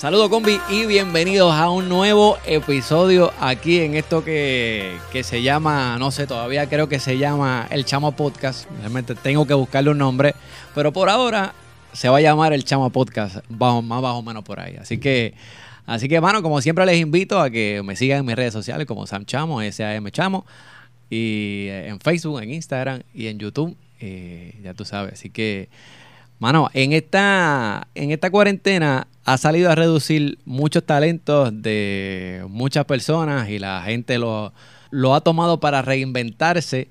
Saludos combi y bienvenidos a un nuevo episodio aquí en esto que, que, se llama, no sé, todavía creo que se llama El Chamo Podcast. Realmente tengo que buscarle un nombre, pero por ahora se va a llamar El Chamo Podcast, bajo, más bajo menos por ahí. Así que, así que, mano, como siempre les invito a que me sigan en mis redes sociales como Sam Chamo, S-A-M Chamo, y en Facebook, en Instagram y en YouTube, eh, ya tú sabes. Así que... Mano, en esta, en esta cuarentena ha salido a reducir muchos talentos de muchas personas y la gente lo, lo ha tomado para reinventarse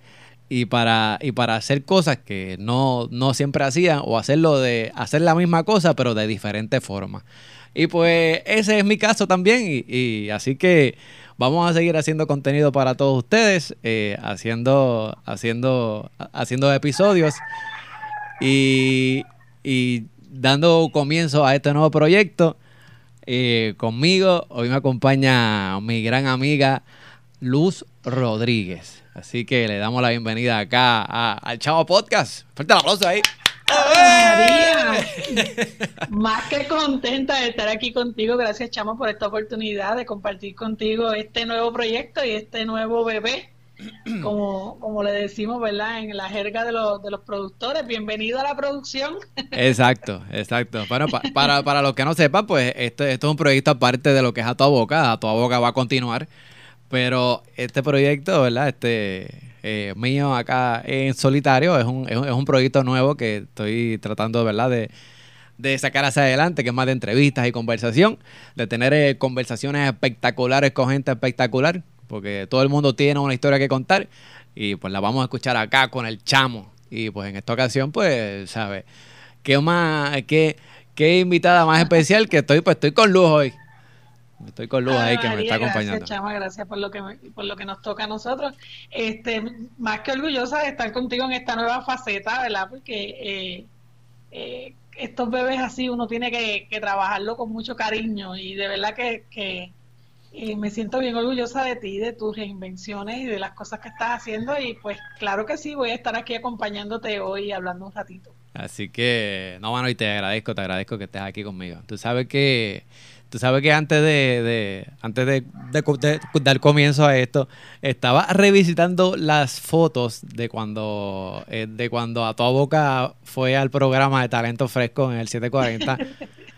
y para, y para hacer cosas que no, no siempre hacían o hacerlo de hacer la misma cosa pero de diferentes formas. Y pues ese es mi caso también y, y así que vamos a seguir haciendo contenido para todos ustedes, eh, haciendo, haciendo, haciendo episodios. Y, y dando comienzo a este nuevo proyecto, eh, conmigo hoy me acompaña mi gran amiga Luz Rodríguez. Así que le damos la bienvenida acá al Chavo Podcast. Fuerte el aplauso ahí. María, más que contenta de estar aquí contigo. Gracias, Chamo, por esta oportunidad de compartir contigo este nuevo proyecto y este nuevo bebé como, como le decimos, ¿verdad? En la jerga de los, de los productores. Bienvenido a la producción. Exacto, exacto. Bueno, para, para los que no sepan, pues esto, esto es un proyecto aparte de lo que es A Tu Boca. A Tu Boca va a continuar. Pero este proyecto, ¿verdad? Este eh, mío acá en solitario es un, es un, proyecto nuevo que estoy tratando, ¿verdad? De, de sacar hacia adelante, que es más de entrevistas y conversación, de tener eh, conversaciones espectaculares con gente espectacular, porque todo el mundo tiene una historia que contar y pues la vamos a escuchar acá con el chamo. Y pues en esta ocasión, pues, ¿sabes? ¿Qué más, qué, qué invitada más especial que estoy, pues estoy con luz hoy. Estoy con Luz ahí que me está acompañando. Gracias, Chama, gracias por lo que por lo que nos toca a nosotros. Este, más que orgullosa de estar contigo en esta nueva faceta, ¿verdad? Porque eh, eh, estos bebés así uno tiene que, que, trabajarlo con mucho cariño y de verdad que, que y me siento bien orgullosa de ti, de tus reinvenciones y de las cosas que estás haciendo y pues claro que sí, voy a estar aquí acompañándote hoy hablando un ratito. Así que, no, bueno, y te agradezco, te agradezco que estés aquí conmigo. Tú sabes que, tú sabes que antes de, de antes de, de, dar comienzo a esto, estaba revisitando las fotos de cuando, eh, de cuando a toda boca fue al programa de Talento Fresco en el 740.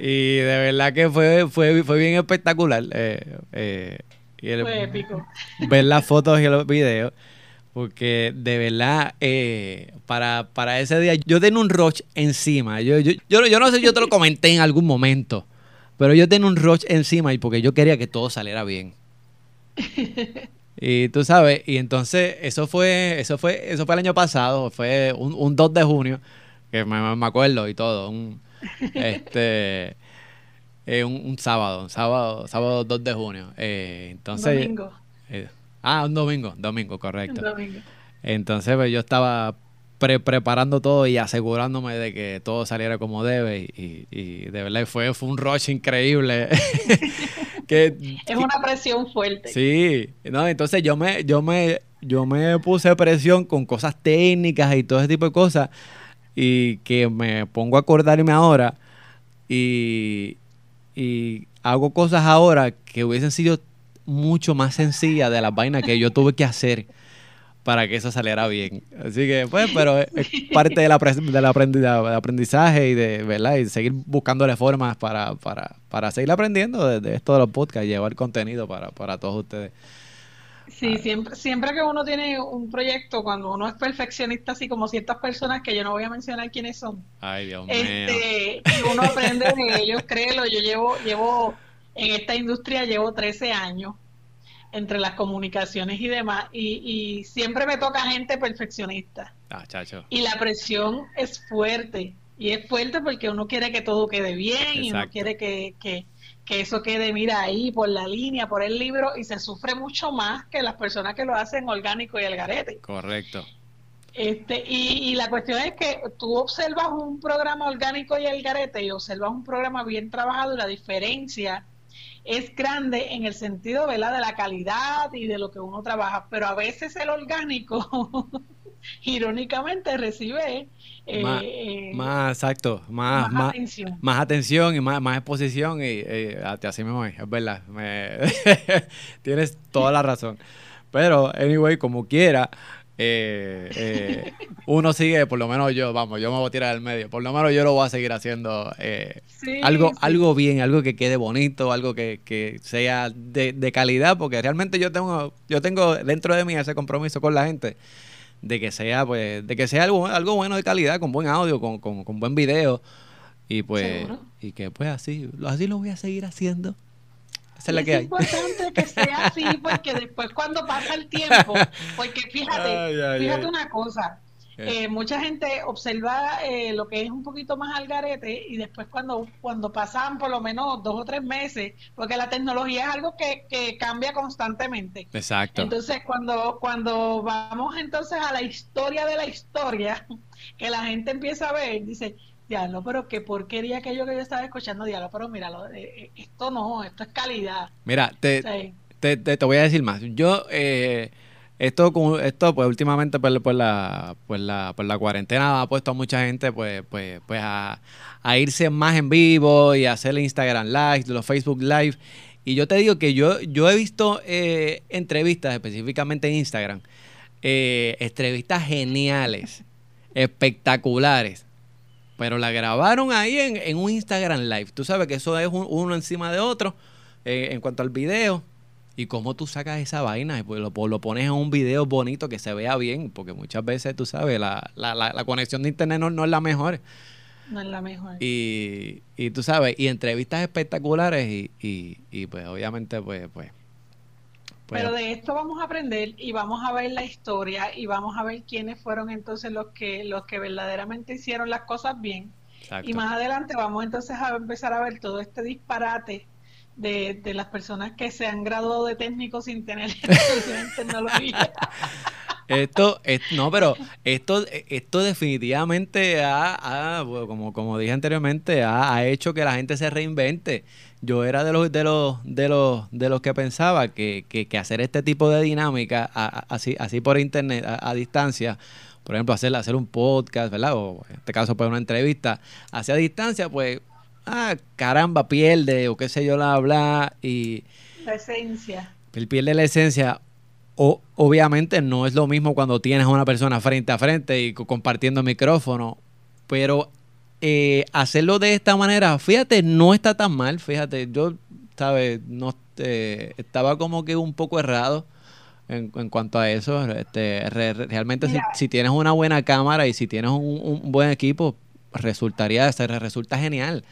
Y de verdad que fue, fue, fue bien espectacular. Eh, eh, fue épico. Ver las fotos y los videos. Porque de verdad, eh, para, para ese día, yo tenía un rush encima. Yo, yo, yo, no sé si yo te lo comenté en algún momento. Pero yo tenía un rush encima y porque yo quería que todo saliera bien. y tú sabes, y entonces eso fue, eso fue, eso fue el año pasado, fue un, un 2 de junio, que me, me acuerdo y todo. Un, este eh, un, sábado, un sábado, sábado 2 de junio. Eh, entonces, domingo. Eh, ah, un domingo, domingo, correcto. Entonces, pues, yo estaba preparando todo y asegurándome de que todo saliera como debe y, y de verdad fue, fue un rush increíble. que, es una presión fuerte. Sí, no, entonces yo me, yo me, yo me puse presión con cosas técnicas y todo ese tipo de cosas y que me pongo a acordarme ahora y, y hago cosas ahora que hubiesen sido mucho más sencillas de las vainas que yo tuve que hacer para que eso saliera bien. Así que, pues, pero es parte del, aprendizaje y de, ¿verdad? Y seguir buscándole formas para, para, para seguir aprendiendo de, de, esto de los podcasts llevar contenido para, para todos ustedes. Sí, siempre, siempre que uno tiene un proyecto, cuando uno es perfeccionista, así como ciertas personas que yo no voy a mencionar quiénes son. Ay, Dios este, Y uno aprende de ellos, créelo, yo llevo, llevo en esta industria llevo 13 años entre las comunicaciones y demás, y, y siempre me toca gente perfeccionista. Ah, chacho. Y la presión es fuerte, y es fuerte porque uno quiere que todo quede bien, y uno quiere que, que que eso quede, mira, ahí por la línea, por el libro, y se sufre mucho más que las personas que lo hacen orgánico y el garete. Correcto. Este, y, la cuestión es que tú observas un programa orgánico y el garete y observas un programa bien trabajado y la diferencia es grande en el sentido de la calidad y de lo que uno trabaja, pero a veces el orgánico irónicamente recibe eh, más, eh, más, exacto, más, más, atención. más atención y más, más exposición y así mismo es, es verdad, tienes toda la razón. Pero, anyway, como quiera, eh, eh, uno sigue, por lo menos yo, vamos, yo me voy a tirar del medio, por lo menos yo lo voy a seguir haciendo eh, algo, algo bien, algo que quede bonito, algo que, sea de, calidad, porque realmente yo tengo, yo tengo dentro de mí ese compromiso con la gente de que sea, pues, de que sea algo, algo bueno de calidad, con buen audio, con, con, con buen video, y pues, y que pues así, así lo voy a seguir haciendo. Es importante que sea así porque después cuando pasa el tiempo, porque fíjate, fíjate una cosa, eh, mucha gente observa eh, lo que es un poquito más al garete y después cuando, cuando pasan por lo menos dos o tres meses, porque la tecnología es algo que, que cambia constantemente. Exacto. Entonces cuando, cuando vamos entonces a la historia de la historia, que la gente empieza a ver, dice, Diablo, pero qué porquería aquello que yo estaba escuchando, diablo, pero mira, eh, eh, esto no, esto es calidad. Mira, te, te, te, voy a decir más. Yo, eh, esto, esto pues últimamente por, por, la, por, la, por la cuarentena ha puesto a mucha gente pues, pues, pues a, a irse más en vivo y a hacer Instagram Live, los Facebook Live. Y yo te digo que yo, yo he visto entrevistas específicamente en Instagram, entrevistas geniales, espectaculares pero la grabaron ahí en, un Instagram Live. Tú sabes que eso es uno encima de otro eh, en cuanto al video. ¿Y cómo tú sacas esa vaina? Pues lo, lo, pones en un video bonito que se vea bien, porque muchas veces, tú sabes, la, la, la, conexión de internet no, es la mejor. No es la mejor. Y, y tú sabes, y entrevistas espectaculares y, y, y pues obviamente pues, pues pero de esto vamos a aprender y vamos a ver la historia y vamos a ver quiénes fueron entonces los que los que verdaderamente hicieron las cosas bien. Y más adelante vamos entonces a empezar a ver todo este disparate de, de las personas que se han graduado de técnicos sin tener en tecnología. Esto, no, pero esto, esto definitivamente ha, como, como dije anteriormente, ha, ha, hecho que la gente se reinvente yo era de los de los de los de los que pensaba que, que, hacer este tipo de dinámica así así por internet a, distancia por ejemplo hacer hacer un podcast verdad o en este caso pues una entrevista hacia distancia pues ah caramba pierde o qué sé yo la habla y la esencia el pierde la esencia o, obviamente no es lo mismo cuando tienes a una persona frente a frente y compartiendo micrófono pero eh, hacerlo de esta manera, fíjate, no está tan mal, fíjate, yo, ¿sabes? No, eh, estaba como que un poco errado en, cuanto a eso. Este, realmente si, tienes una buena cámara y si tienes un, buen equipo, resultaría, resulta genial.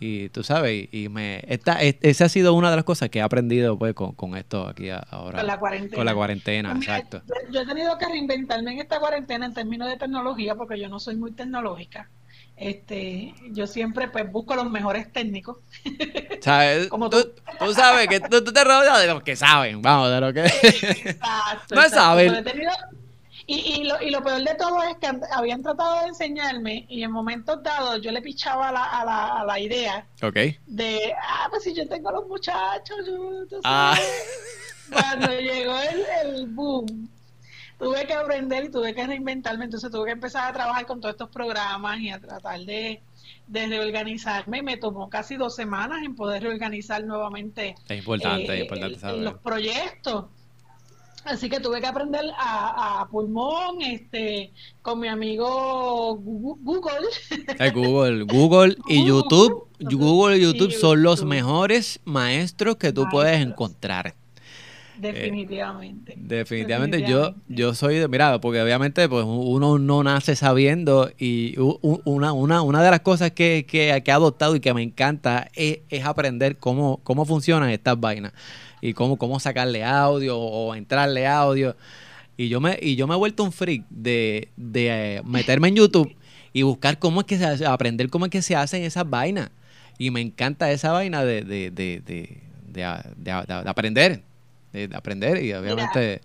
Y tú sabes, y, me esta, esa ha sido una de las cosas que he aprendido pues con, esto aquí ahora. Con la cuarentena. Con la cuarentena, pues exacto. yo, he tenido que reinventarme en esta cuarentena en términos de tecnología porque yo no soy muy tecnológica. Este, yo siempre pues busco los mejores técnicos. Como tú, tú, sabes que tú, te rodeas de los que saben, vamos, de lo que exacto, no saben. Y, y, lo, y lo peor de todo es que habían tratado de enseñarme y en momentos dados yo le pichaba a la, a la, a la idea de, ah, pues si yo tengo los muchachos, yo, ah. cuando llegó el, el boom tuve que aprender y tuve que reinventarme, entonces tuve que empezar a trabajar con todos estos programas y a tratar de, reorganizarme. Me tomó casi dos semanas en poder reorganizar nuevamente es importante, importante los proyectos. Así que tuve que aprender a, pulmón, este, con mi amigo Google. Google, Google y YouTube. Google y YouTube son los mejores maestros que tú puedes encontrar. Definitivamente. definitivamente. Yo, yo soy de, mira, porque obviamente pues uno no nace sabiendo y una, una, una de las cosas que, que, he adoptado y que me encanta es, aprender cómo, cómo funcionan estas vainas y cómo, cómo sacarle audio o entrarle audio. Y yo me, y yo me he vuelto un freak de, de eh, meterme en YouTube y buscar cómo es que se aprender cómo es que se hacen esas vainas. Y me encanta esa vaina de, de, de, de, de aprender de, aprender y obviamente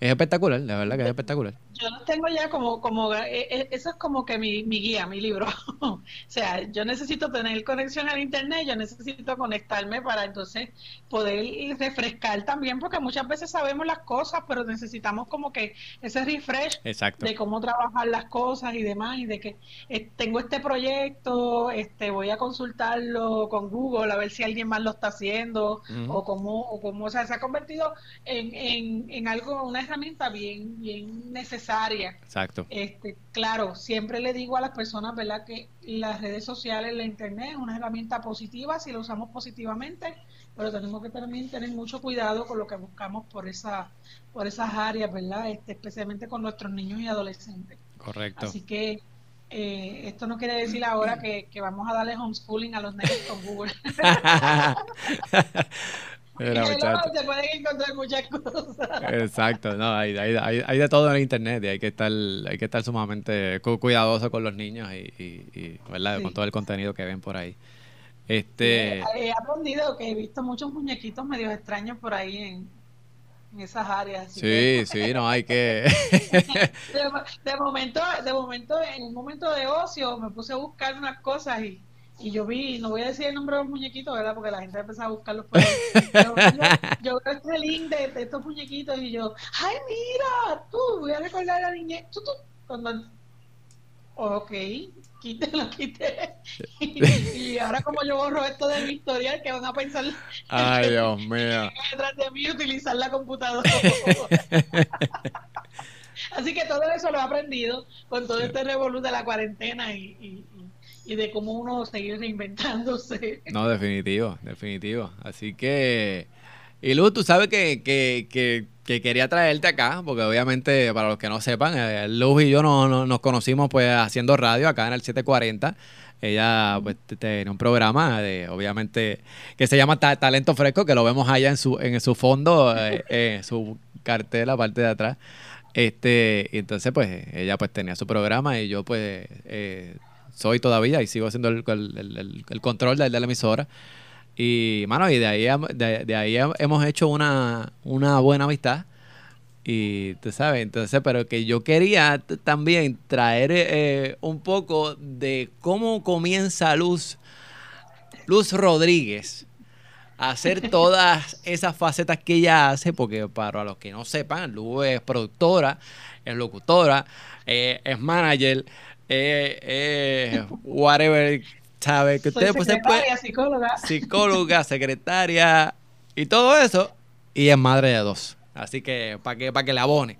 es espectacular, la verdad que es espectacular. Yo lo tengo ya como, como eh, eh, eso es como que mi, mi guía, mi libro. o sea, yo necesito tener conexión al internet, yo necesito conectarme para entonces poder refrescar también, porque muchas veces sabemos las cosas, pero necesitamos como que ese refresh de cómo trabajar las cosas y demás, y de que eh, tengo este proyecto, este voy a consultarlo con Google a ver si alguien más lo está haciendo, o cómo, o cómo, o sea, se ha convertido en, en, en algo, una herramienta bien, bien necesaria. Exacto. Este, claro, siempre le digo a las personas, ¿verdad?, que las redes sociales, la internet es una herramienta positiva si lo usamos positivamente, pero tenemos que también tener mucho cuidado con lo que buscamos por esa, por esas áreas, ¿verdad? Este, especialmente con nuestros niños y adolescentes. Correcto. Así que eh, esto no quiere decir ahora que, que, vamos a darle homeschooling a los niños con Google. se pueden encontrar muchas cosas. Exacto, no, hay, hay, hay, de todo en el internet y hay que estar, hay que estar sumamente cuidadoso con los niños y, y, ¿verdad? con todo el contenido que ven por ahí. Este... He, aprendido que he visto muchos muñequitos medio extraños por ahí en, esas áreas. Sí, sí, no hay que... de, momento, de momento, en un momento de ocio me puse a buscar unas cosas y y yo vi, no voy a decir el nombre de los muñequitos, ¿verdad? Porque la gente empezó a buscarlos por ahí. yo, yo, veo este link de, estos muñequitos y yo, ¡ay, mira! Tú, voy a recordar a la niñez. Tú, tú, cuando. Ok, quítelo, quité. y, ahora, como yo borro esto de mi historial, que van a pensar. ¡Ay, Dios mío! Detrás de mí utilizar la computadora. Así que todo eso lo he aprendido con todo este revolú de la cuarentena y y de cómo uno seguir reinventándose. No, definitivo, definitivo. Así que, y Luz, tú sabes que, que, que, quería traerte acá, porque obviamente, para los que no sepan, eh, Luz y yo no, nos conocimos pues haciendo radio acá en el 740. Ella pues tiene un programa de, obviamente, que se llama Talento Fresco, que lo vemos allá en su, en su fondo, eh, eh, su cartel, la parte de atrás. Este, y entonces pues ella pues tenía su programa y yo pues eh, soy todavía y sigo haciendo el, control de, la emisora. Y, mano, y de ahí, de, ahí hemos hecho una, buena amistad. Y tú sabes, entonces, pero que yo quería también traer eh, un poco de cómo comienza Luz, Luz Rodríguez a hacer todas esas facetas que ella hace, porque para los que no sepan, Luz es productora, es locutora, eh, es manager, eh, eh, whatever, ¿sabe? Que usted pues, secretaria, psicóloga. Psicóloga, secretaria y todo eso. Y es madre de dos. Así que para que, para que le abone.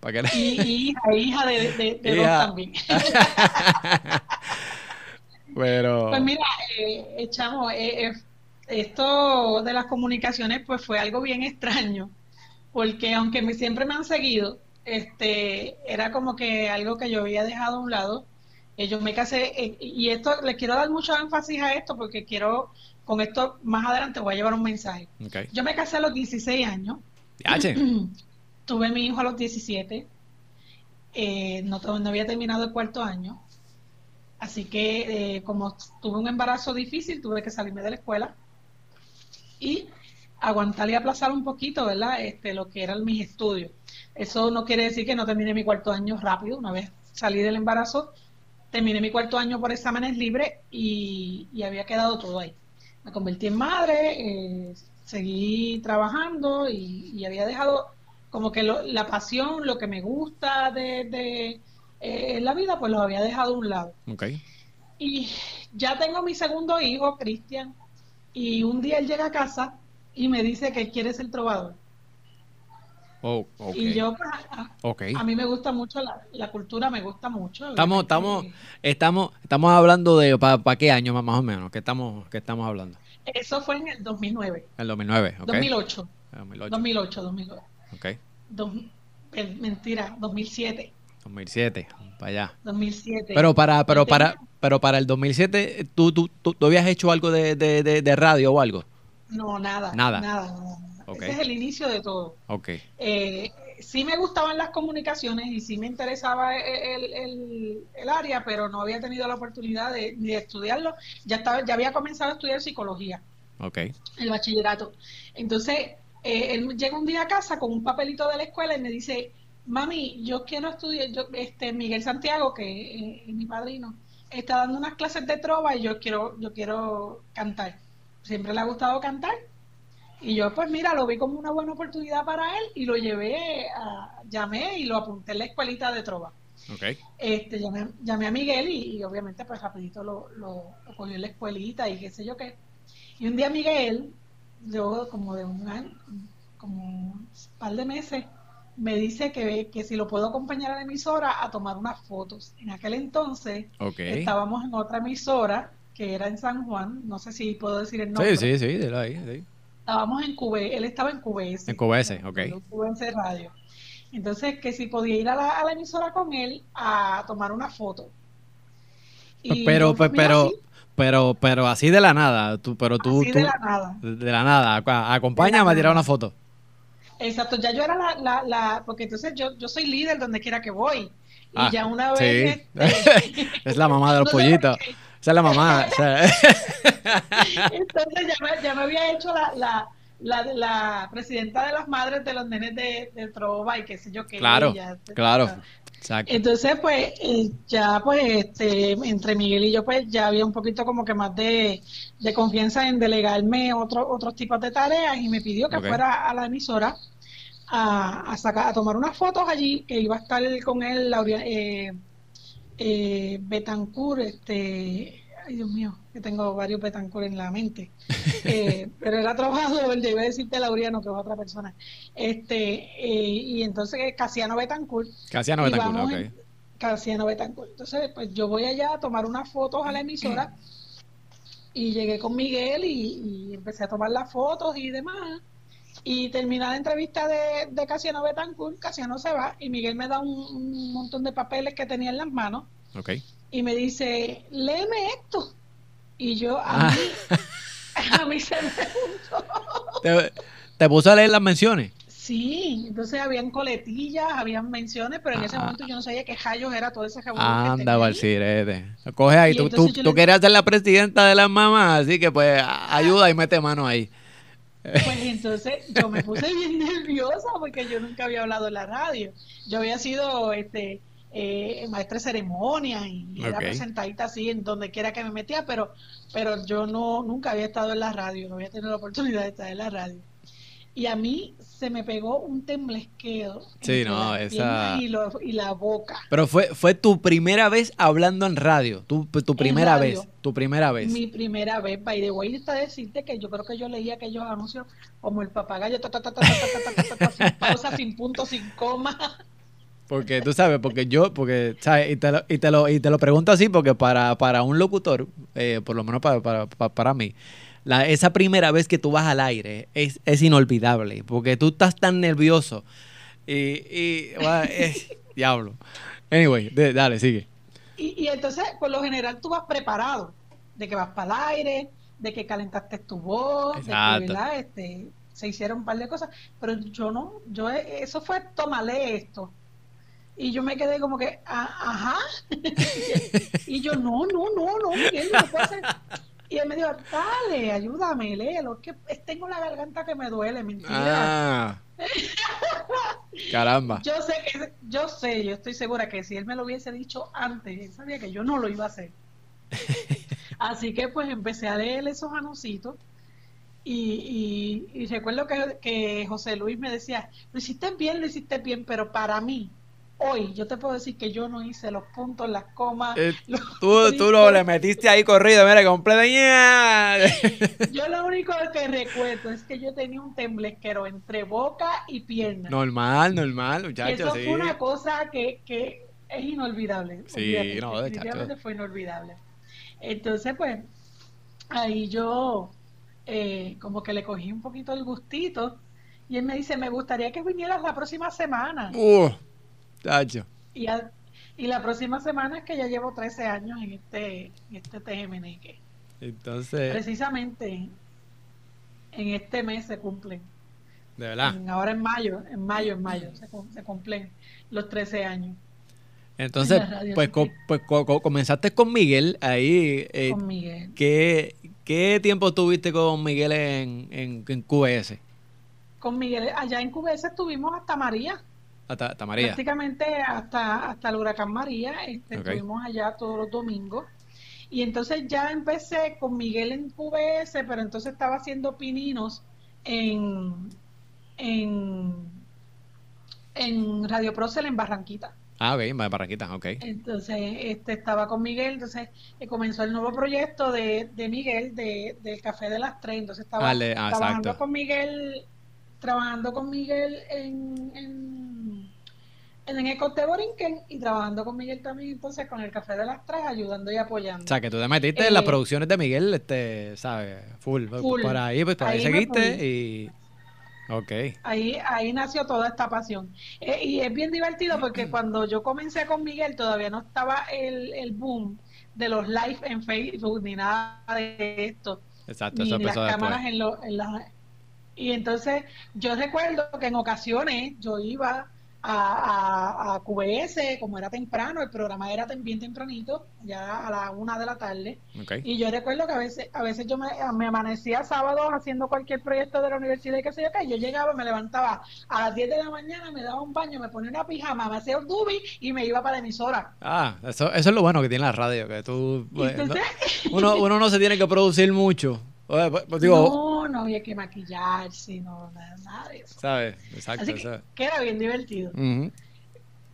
Para que Y, hija, hija de, dos también. Pero... Pues mira, eh, chamo, eh, eh, esto de las comunicaciones pues fue algo bien extraño, porque aunque me, siempre me han seguido, este, era como que algo que yo había dejado a un lado. Eh, yo me casé, eh, y esto, le quiero dar mucho énfasis a esto porque quiero, con esto más adelante voy a llevar un mensaje. Yo me casé a los 16 años. Tuve mi hijo a los 17. Eh, no, no había terminado el cuarto año. Así que como tuve un embarazo difícil, tuve que salirme de la escuela y aguantar y aplazar un poquito, ¿verdad? Este, lo que eran mis estudios. Eso no quiere decir que no termine mi cuarto año rápido. Una vez salí del embarazo, terminé mi cuarto año por exámenes libres y, había quedado todo ahí. Me convertí en madre, eh, seguí trabajando y, había dejado como que la pasión, lo que me gusta de, eh, la vida, pues lo había dejado a un lado. Okay. Y ya tengo mi segundo hijo, Cristian, y un día él llega a casa y me dice que quiere ser trovador. Oh, y yo, pues, a, mí me gusta mucho la, cultura, me gusta mucho. Estamos, estamos, estamos, estamos hablando de para qué año más, o menos, ¿qué estamos, qué estamos hablando? Eso fue en el 2009. El 2009, ok. 2008. 2008. 2008, 2009. Ok. mentira, 2007. 2007, para allá. 2007. Pero para, pero para, pero para el 2007, ¿tú, tú, tú, habías hecho algo de, de, de, radio o algo? No, nada. Nada. Nada, ese es el inicio de todo. Okay. Eh, sí me gustaban las comunicaciones y sí me interesaba el, área, pero no había tenido la oportunidad de, estudiarlo. Ya estaba, ya había comenzado a estudiar psicología. Okay. El bachillerato. Entonces, eh, él llega un día a casa con un papelito de la escuela y me dice, mami, yo quiero estudiar, yo, este Miguel Santiago, que eh, es mi padrino, está dando unas clases de trova y yo quiero, yo quiero cantar. Siempre le ha gustado cantar. Y yo, pues mira, lo vi como una buena oportunidad para él y lo llevé, a, llamé y lo apunté en la escuelita de trova. Okay. Este, llamé, llamé a Miguel y, obviamente pues rapidito lo, lo, cogió en la escuelita y qué sé yo qué. Y un día Miguel, yo como de un año, como un par de meses, me dice que, que si lo puedo acompañar a la emisora a tomar unas fotos. En aquel entonces estábamos en otra emisora que era en San Juan, no sé si puedo decir el nombre. Sí, sí, sí, de ahí, sí. Estábamos en QB, él estaba en QBS. En QBS, ok. En QBS Radio. Entonces, que si podía ir a la, emisora con él a tomar una foto. pero, pues, pero, pero, pero así de la nada, tú, pero tú, así de la nada. De la nada, acompáñame a tirar una foto. Exacto, ya yo era la, la, la, porque entonces yo, yo soy líder donde quiera que voy. Y ah, ya una vez... Este, es la mamá de los pollitos. Esa es la mamá. entonces ya me, ya me, había hecho la, la, la, la, presidenta de las madres de los nenes de, de Trova y qué sé yo qué. Claro, claro. Entonces, pues, eh, ya, pues, este, entre Miguel y yo, pues, ya había un poquito como que más de, confianza en delegarme otro, otros tipos de tareas y me pidió que fuera a la emisora a, a, sacar, a tomar unas fotos allí, que iba a estar con él, eh, eh, Betancourt, este, ay Dios mío, que tengo varios Betancourt en la mente, eh, pero él ha trabajado, él debe decirte Lauriano, que es otra persona, este, eh, y entonces Casiano Betancourt. Casiano Betancourt, ok. Casiano Betancourt. Entonces, pues yo voy allá a tomar unas fotos a la emisora y llegué con Miguel y, y empecé a tomar las fotos y demás. Y termina la entrevista de, de Casiano Betancourt, Casiano se va y Miguel me da un, montón de papeles que tenía en las manos. Y me dice, léeme esto. Y yo, a ah. mí, a mí se me ¿Te, ¿Te puso a leer las menciones? Sí, entonces habían coletillas, habían menciones, pero en ese ah. momento yo no sabía qué rayos era todo ese jabón. Anda, Valcirete. Coge ahí, tú, tú, tú querías ser la presidenta de las mamás, así que pues ayuda y mete mano ahí. Pues entonces yo me puse bien nerviosa porque yo nunca había hablado en la radio. Yo había sido este eh, maestra de ceremonia y era presentadita así en donde quiera que me metía, pero, pero yo no nunca había estado en la radio, no había tenido la oportunidad de estar en la radio y a mí se me pegó un temblesqueo. Sí, no, esa... Y, la boca. Pero fue, fue tu primera vez hablando en radio, tu, tu primera vez, tu primera vez. Mi primera vez, by the way, está decirte que yo creo que yo leía aquellos anuncios como el papagayo, ta, ta, ta, sin pausa, sin punto, sin coma. Porque tú sabes, porque yo, porque, ¿sabes? Y te lo, y te lo, y te lo pregunto así porque para, para un locutor, eh, por lo menos para, para, para mí, la, esa primera vez que tú vas al aire es, es inolvidable, porque tú estás tan nervioso. Y, y diablo. Anyway, dale, sigue. Y, y, entonces, por lo general, tú vas preparado de que vas para el aire, de que calentaste tu voz, de que este, se hicieron un par de cosas, pero yo no, yo eso fue tómale esto. Y yo me quedé como que, ah, ajá. y yo, no, no, no, no, Miguel, no puedo hacer. Y él me dijo, dale, ayúdame, léelo, que tengo la garganta que me duele, mentira. Ah. caramba. Yo sé que, yo sé, yo estoy segura que si él me lo hubiese dicho antes, él sabía que yo no lo iba a hacer. Así que pues empecé a leer esos anuncios y, y, recuerdo que, que José Luis me decía, lo hiciste bien, lo hiciste bien, pero para mí hoy yo te puedo decir que yo no hice los puntos, las comas. Eh, tú, tú lo le metiste ahí corrido, mira, completo. yo lo único que recuerdo es que yo tenía un temblesquero entre boca y pierna. Normal, normal, muchachos. Eso fue una cosa que, que es inolvidable. Sí, no, definitivamente fue inolvidable. Entonces, pues, ahí yo eh, como que le cogí un poquito el gustito. Y él me dice, me gustaría que vinieras la próxima semana. Uh. Y, y la próxima semana es que ya llevo 13 años en este, en este TGMNQ. Entonces. Precisamente en este mes se cumplen. De verdad. ahora en mayo, en mayo, en mayo se, cumplen los 13 años. Entonces, pues, pues comenzaste con Miguel ahí. Eh, con Miguel. ¿qué, ¿Qué tiempo tuviste con Miguel en, en, en QS? con Miguel, allá en QBS estuvimos hasta María. Hasta, María. Prácticamente hasta, hasta el huracán María, este, estuvimos allá todos los domingos. Y entonces ya empecé con Miguel en QBS, pero entonces estaba haciendo pininos en, en, en Radio Procel en Barranquita. Ah, ok, en Barranquita, ok. Entonces, este, estaba con Miguel, entonces eh, comenzó el nuevo proyecto de, de Miguel, de, del Café de las Tres, entonces estaba ah, trabajando con Miguel, trabajando con Miguel en, en, en Ecote Borinquen y trabajando con Miguel también entonces con el Café de las Tres, ayudando y apoyando. O sea, que tú te metiste en las eh, producciones de Miguel, este, ¿sabes? Full, por ahí, pues por ahí, seguiste y Okay. Ahí, ahí nació toda esta pasión. Eh, y es bien divertido porque cuando yo comencé con Miguel todavía no estaba el, el boom de los live en Facebook ni nada de esto. Exacto, ni las cámaras en, lo, en las... Y entonces yo recuerdo que en ocasiones yo iba a, a, QBS, como era temprano, el programa era bien tempranito, ya a la una de la tarde. Y yo recuerdo que a veces, a veces yo me, amanecía sábado haciendo cualquier proyecto de la universidad y qué sé yo qué. Yo llegaba, me levantaba a las 10 de la mañana, me daba un baño, me ponía una pijama, me hacía un dubi y me iba para la emisora. Ah, eso, eso es lo bueno que tiene la radio, que tú. Pues, uno, uno no se tiene que producir mucho. Pues, pues, no, no había que maquillarse, no, nada, de eso. ¿Sabes? Exacto. Así que, era bien divertido.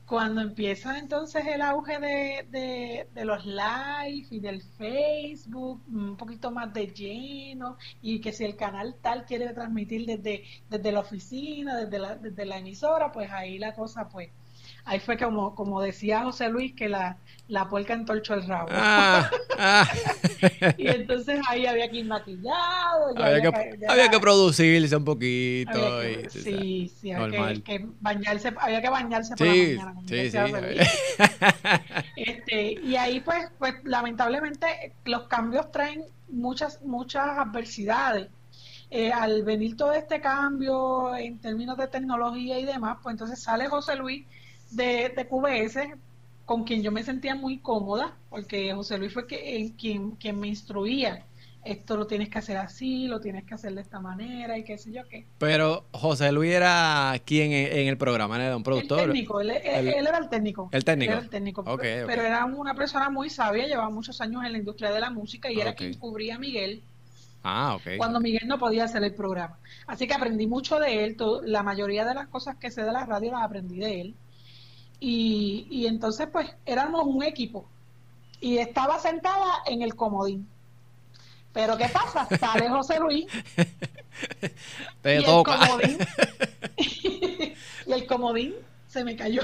Cuando empieza entonces el auge de, de, los live y del Facebook, un poquito más de lleno, y que si el canal tal quiere transmitir desde, desde la oficina, desde la, desde la emisora, pues ahí la cosa, pues, ahí fue como, como decía José Luis, que la, la puerca entorchó el rabo. Ah, ah. y entonces ahí había que ir maquillado. Había, que, había que producirse un poquito. sí, sí, había que, bañarse, había que bañarse por la mañana. Sí, sí, este, y ahí pues, pues lamentablemente los cambios traen muchas, muchas adversidades. Eh, al venir todo este cambio en términos de tecnología y demás, pues entonces sale José Luis de, de QBS con quien yo me sentía muy cómoda, porque José Luis fue que, quien, quien me instruía. Esto lo tienes que hacer así, lo tienes que hacer de esta manera y qué sé yo qué. Pero José Luis era quien en, el programa, era un productor. El técnico, él, era el técnico. El técnico. Era el técnico. pero, era una persona muy sabia, llevaba muchos años en la industria de la música y era quien cubría a Miguel. Ah, ok. Cuando Miguel no podía hacer el programa. Así que aprendí mucho de él. la mayoría de las cosas que sé de la radio las aprendí de él. Y, y entonces pues éramos un equipo y estaba sentada en el comodín. Pero ¿qué pasa? Sale José Luis y, el comodín, y el comodín se me cayó.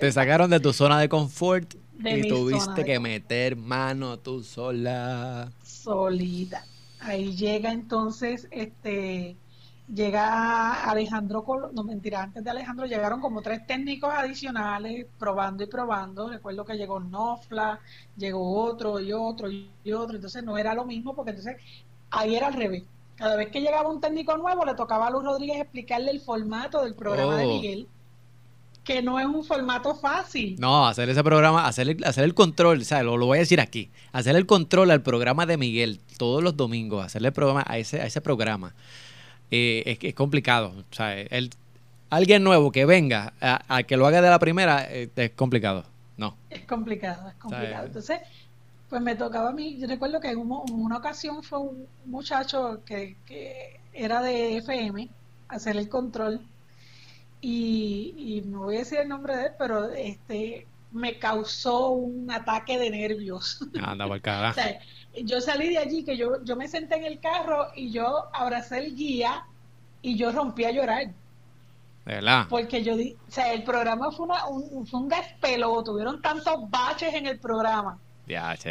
Te sacaron de tu zona de confort y tuviste que meter mano tú sola. Solita. Ahí llega entonces este llega Alejandro, no mentira, antes de Alejandro llegaron como tres técnicos adicionales probando y probando. Recuerdo que llegó Nofla, llegó otro y otro y otro, entonces no era lo mismo porque entonces ahí era al revés. Cada vez que llegaba un técnico nuevo le tocaba a Luz Rodríguez explicarle el formato del programa de oh. Miguel que no es un formato fácil. No, hacer ese programa, hacer el, hacer el control, o sea, lo, lo, voy a decir aquí, hacer el control al programa de Miguel todos los domingos, hacerle el programa a ese, a ese programa eh, es, es, complicado. O sea, el, alguien nuevo que venga a, que lo haga de la primera eh, es complicado. No. Es complicado, es complicado. Entonces, pues me tocaba a mí. Yo recuerdo que en, una ocasión fue un muchacho que, que era de FM hacer el control y, y no voy a decir el nombre de él, pero este me causó un ataque de nervios. Anda por cara. yo salí de allí, que yo, yo me senté en el carro y yo abracé el guía y yo rompí a llorar. ¿De verdad? Porque yo di, o sea, el programa fue, una, un, fue un despelo, tuvieron tantos baches en el programa.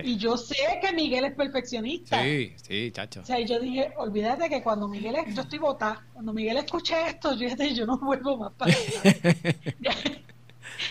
y yo sé que Miguel es perfeccionista. Sí, sí, chacho. O sea, yo dije, olvídate que cuando Miguel, es, yo estoy botada, cuando Miguel escuche esto, yo, yo no vuelvo más para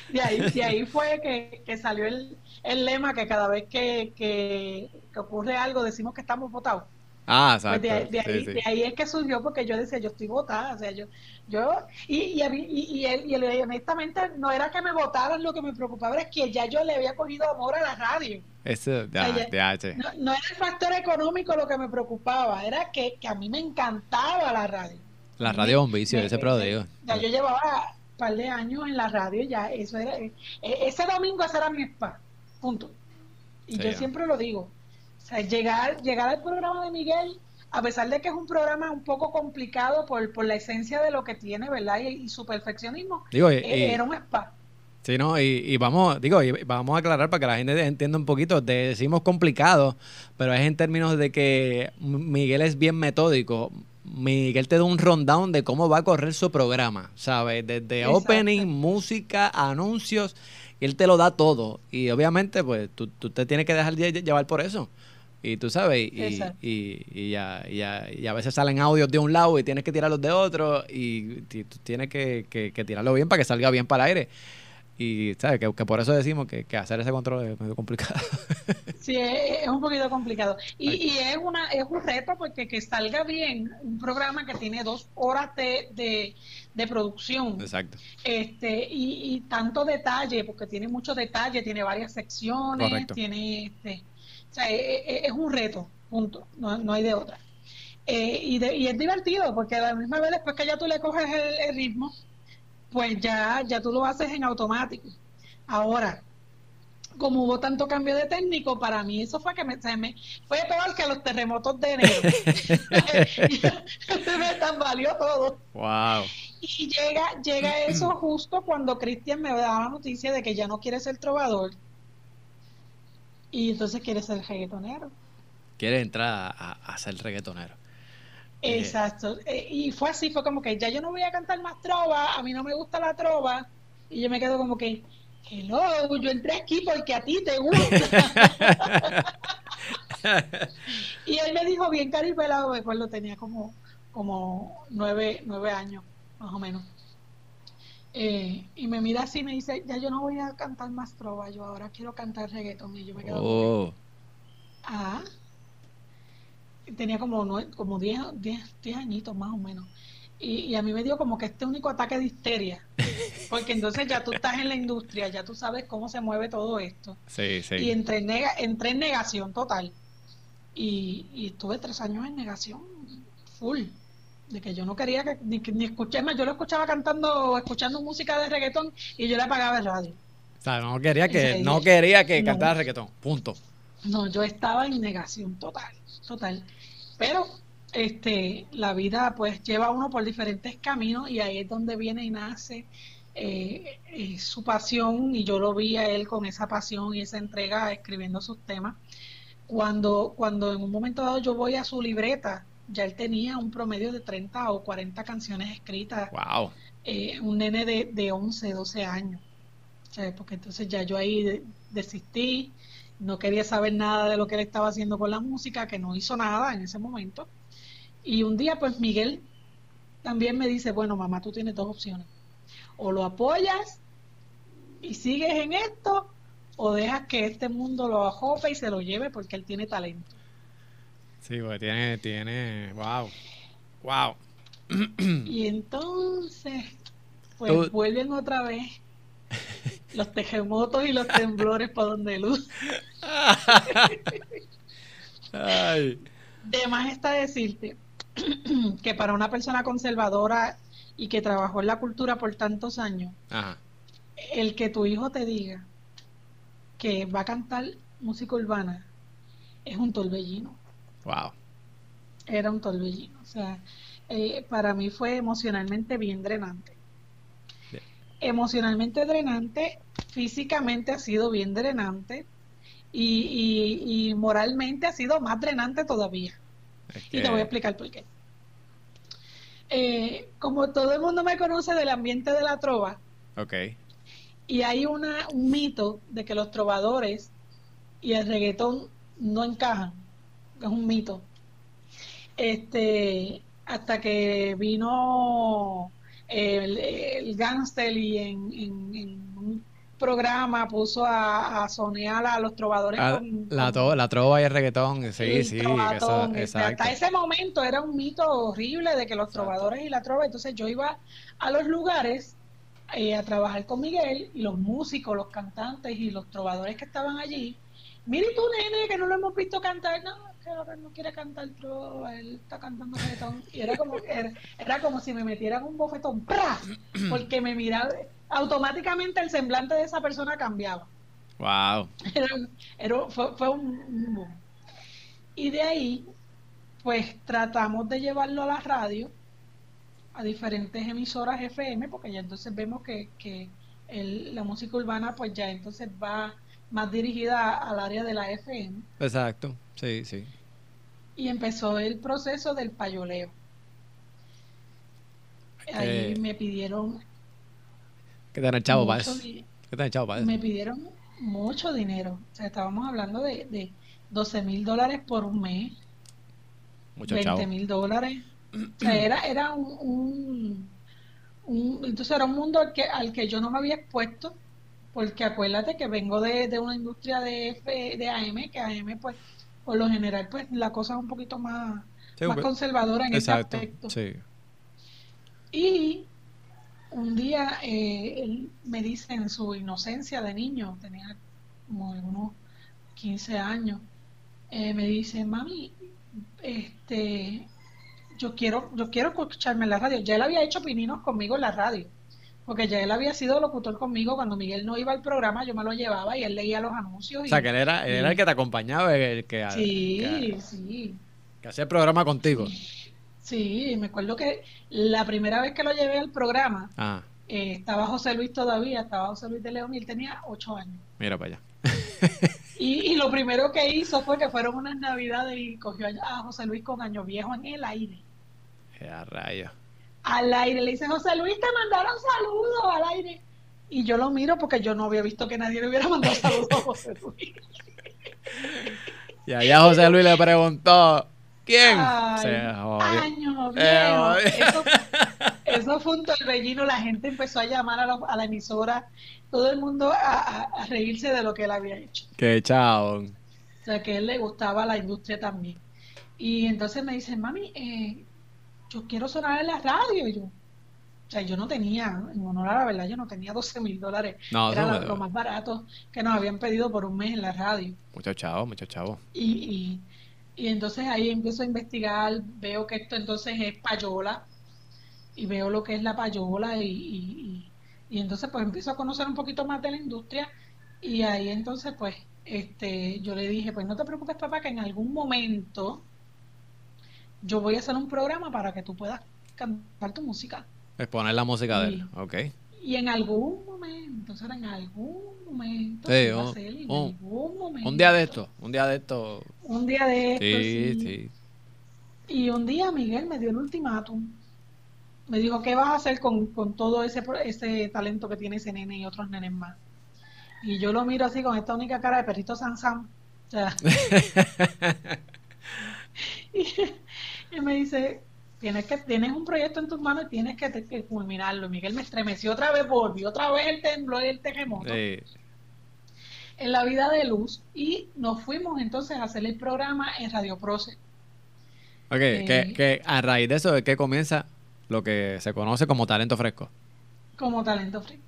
de ahí, de ahí fue que, que salió el, el, lema que cada vez que, que, ocurre algo decimos que estamos votados. Ah, pues exacto. de, ahí, de, ahí, es que surgió porque yo decía, yo estoy votada, o sea, yo, yo y, y, y, y, y, honestamente no era que me votaran lo que me preocupaba, es que ya yo le había cogido amor a la radio. Eso, ya, no, no, era el factor económico lo que me preocupaba, era que, que a mí me encantaba la radio. La radio un vicio, ese digo. Ya yo llevaba un par de años en la radio, ya eso era. E, ese domingo ese era mi spa, punto. Y yo siempre lo digo. O sea, llegar, llegar al programa de Miguel, a pesar de que es un programa un poco complicado por, por la esencia de lo que tiene, ¿verdad? Y, su perfeccionismo, eh, era un spa. Sí, no, y, vamos, digo, y vamos a aclarar para que la gente entienda un poquito. decimos complicado, pero es en términos de que Miguel es bien metódico. Miguel te da un rundown de cómo va a correr su programa, ¿sabes? Desde opening, música, anuncios, y él te lo da todo. Y obviamente, pues, tú, tú te tienes que dejar llevar por eso. Y tú sabes, y, y, ya, y, a veces salen audios de un lado y tienes que tirarlos de otro, y, tú tienes que, que tirarlo bien para que salga bien para el aire. Y sabes que, por eso decimos que, hacer ese control es medio complicado. sí, es, un poquito complicado. Y, y, es una es un reto porque que salga bien un programa que tiene dos horas de, de, producción. Exacto. Este, y, tanto detalle, porque tiene mucho detalle, tiene varias secciones, tiene este. O sea, es, un reto, punto. No, no hay de otra. Eh, y, y es divertido porque a la misma vez después que ya tú le coges el ritmo, pues ya, ya tú lo haces en automático. Ahora, como hubo tanto cambio de técnico, para mí eso fue que me, se me fue peor que los terremotos de enero. se me tambaleó todo. Wow. Y llega, llega eso justo cuando Cristian me da la noticia de que ya no quiere ser trovador. Y entonces quiere ser reggaetonero. Quiere entrar a, a ser reggaetonero. Exacto. Eh, y fue así, fue como que ya yo no voy a cantar más trova, a mí no me gusta la trova. Y yo me quedo como que, hello, yo entré aquí porque a ti te gusta. y él me dijo bien caripelado, me acuerdo, tenía como, como nueve, nueve años, más o menos. Eh, y me mira así y me dice, ya yo no voy a cantar más trova, yo ahora quiero cantar reggaeton. Y yo me quedo como que, oh. ah, tenía como como 10, 10, añitos más o menos. Y, a mí me dio como que este único ataque de histeria. Porque entonces ya tú estás en la industria, ya tú sabes cómo se mueve todo esto. Sí, sí. Y entré en, entré en negación total. Y, y estuve tres años en negación full. De que yo no quería que ni, ni escuché más. Yo lo escuchaba cantando, escuchando música de reggaetón y yo le apagaba el radio. O sea, no quería que, no quería que cantara reggaetón. Punto. No, yo estaba en negación total, total. Pero este, la vida pues lleva a uno por diferentes caminos y ahí es donde viene y nace eh, eh, su pasión y yo lo vi a él con esa pasión y esa entrega escribiendo sus temas. Cuando, cuando en un momento dado yo voy a su libreta, ya él tenía un promedio de 30 o 40 canciones escritas. Wow. Eh, un nene de, de 11, 12 años. porque entonces ya yo ahí desistí, no quería saber nada de lo que él estaba haciendo con la música, que no hizo nada en ese momento. Y un día, pues Miguel también me dice, bueno, mamá, tú tienes dos opciones. O lo apoyas y sigues en esto, o dejas que este mundo lo ajope y se lo lleve porque él tiene talento. Sí, pues tiene, tiene, wow, wow. Y entonces, pues vuelven otra vez los terremotos y los temblores para donde luz. De más está decirte que para una persona conservadora y que trabajó en la cultura por tantos años, el que tu hijo te diga que va a cantar música urbana es un torbellino. Wow. Era un torbellino. O sea, eh, para mí fue emocionalmente bien drenante emocionalmente drenante, físicamente ha sido bien drenante y, moralmente ha sido más drenante todavía. Y te voy a explicar por qué. Eh, como todo el mundo me conoce del ambiente de la trova, okay. y hay una, un mito de que los trovadores y el reggaetón no encajan, es un mito. Este, hasta que vino el, el y en, un programa puso a, sonear a los trovadores ah, la, la trova y el reggaetón sí sí este, hasta ese momento era un mito horrible de que los trovadores y la trova entonces yo iba a los lugares eh, a trabajar con Miguel y los músicos, los cantantes y los trovadores que estaban allí. Mire tú, nene, que no lo hemos visto cantar. No, que ahora no quiere cantar trova, él está cantando reggaetón. Y era como, era, como si me metieran un bofetón, ¡pra! Porque me miraba, automáticamente el semblante de esa persona cambiaba. Wow. Era, fue, un, Y de ahí, pues tratamos de llevarlo a la radio, a diferentes emisoras FM, porque ya entonces vemos que, que la música urbana, pues ya entonces va más dirigida al área de la FM. Exacto, sí, sí. Y empezó el proceso del payoleo. Ahí me pidieron... ¿Qué te han echado para ¿Qué te han echado para Me pidieron mucho dinero. O sea, estábamos hablando de, de 12 mil dólares por un mes. Mucho 20 mil dólares. O sea, era, era un, un, Entonces era un mundo al que, al que yo no me había expuesto, porque acuérdate que vengo de, de una industria de, de AM, que AM, pues, por lo general, pues la cosa es un poquito más, más conservadora en ese aspecto. Sí. Y un día eh, él me dice en su inocencia de niño, tenía como unos 15 años, eh, me dice, mami, este, yo quiero, yo quiero escucharme en la radio. Ya él había hecho pininos conmigo en la radio, porque ya él había sido locutor conmigo cuando Miguel no iba al programa, yo me lo llevaba y él leía los anuncios. o sea, que él era, era el que te acompañaba, el que, sí, sí. que hacía el programa contigo. Sí, me acuerdo que la primera vez que lo llevé al programa, ah. eh, estaba José Luis todavía, estaba José Luis de León y él tenía ocho años. Mira para allá. y, lo primero que hizo fue que fueron unas navidades y cogió a José Luis con año viejo en el aire. A rayo. Al aire, le dice, José Luis, te mandaron saludos al aire. Y yo lo miro porque yo no había visto que nadie le hubiera mandado saludos a José Luis. y allá José Luis le preguntó, ¿Quién? año, eh, eso, eso, fue un torbellino. La gente empezó a llamar a, la emisora. Todo el mundo a, reírse de lo que él había hecho. Qué chao. O sea, que a él le gustaba la industria también. Y entonces me dice, mami, eh, yo quiero sonar en la radio. Y yo, o sea, yo no tenía, en honor a la verdad, yo no tenía 12 mil dólares. No, Era lo, más barato que nos habían pedido por un mes en la radio. Mucho chavo, mucho chavo. y y entonces ahí empiezo a investigar, veo que esto entonces es payola y veo lo que es la payola y, y, entonces pues empiezo a conocer un poquito más de la industria y ahí entonces pues este yo le dije pues no te preocupes papá que en algún momento yo voy a hacer un programa para que tú puedas cantar tu música. Exponer la música de él, ok. Y en algún momento, o sea, en algún momento, sí, un, algún momento. Un día de esto, un día de esto. Un día de esto. Sí, sí. Y un día Miguel me dio el ultimátum. Me dijo, ¿qué vas a hacer con, con todo ese, ese talento que tiene ese nene y otros nenes más? Y yo lo miro así con esta única cara de perrito Sansam. O sea, y me dice, tienes que tienes un proyecto en tus manos y tienes que, culminarlo. Miguel me estremeció otra vez, volvió otra vez el temblor y el terremoto en la vida de Luz y nos fuimos entonces a hacer el programa en Radio Proce. Ok, eh, que, a raíz de eso de que comienza lo que se conoce como talento fresco. Como talento fresco.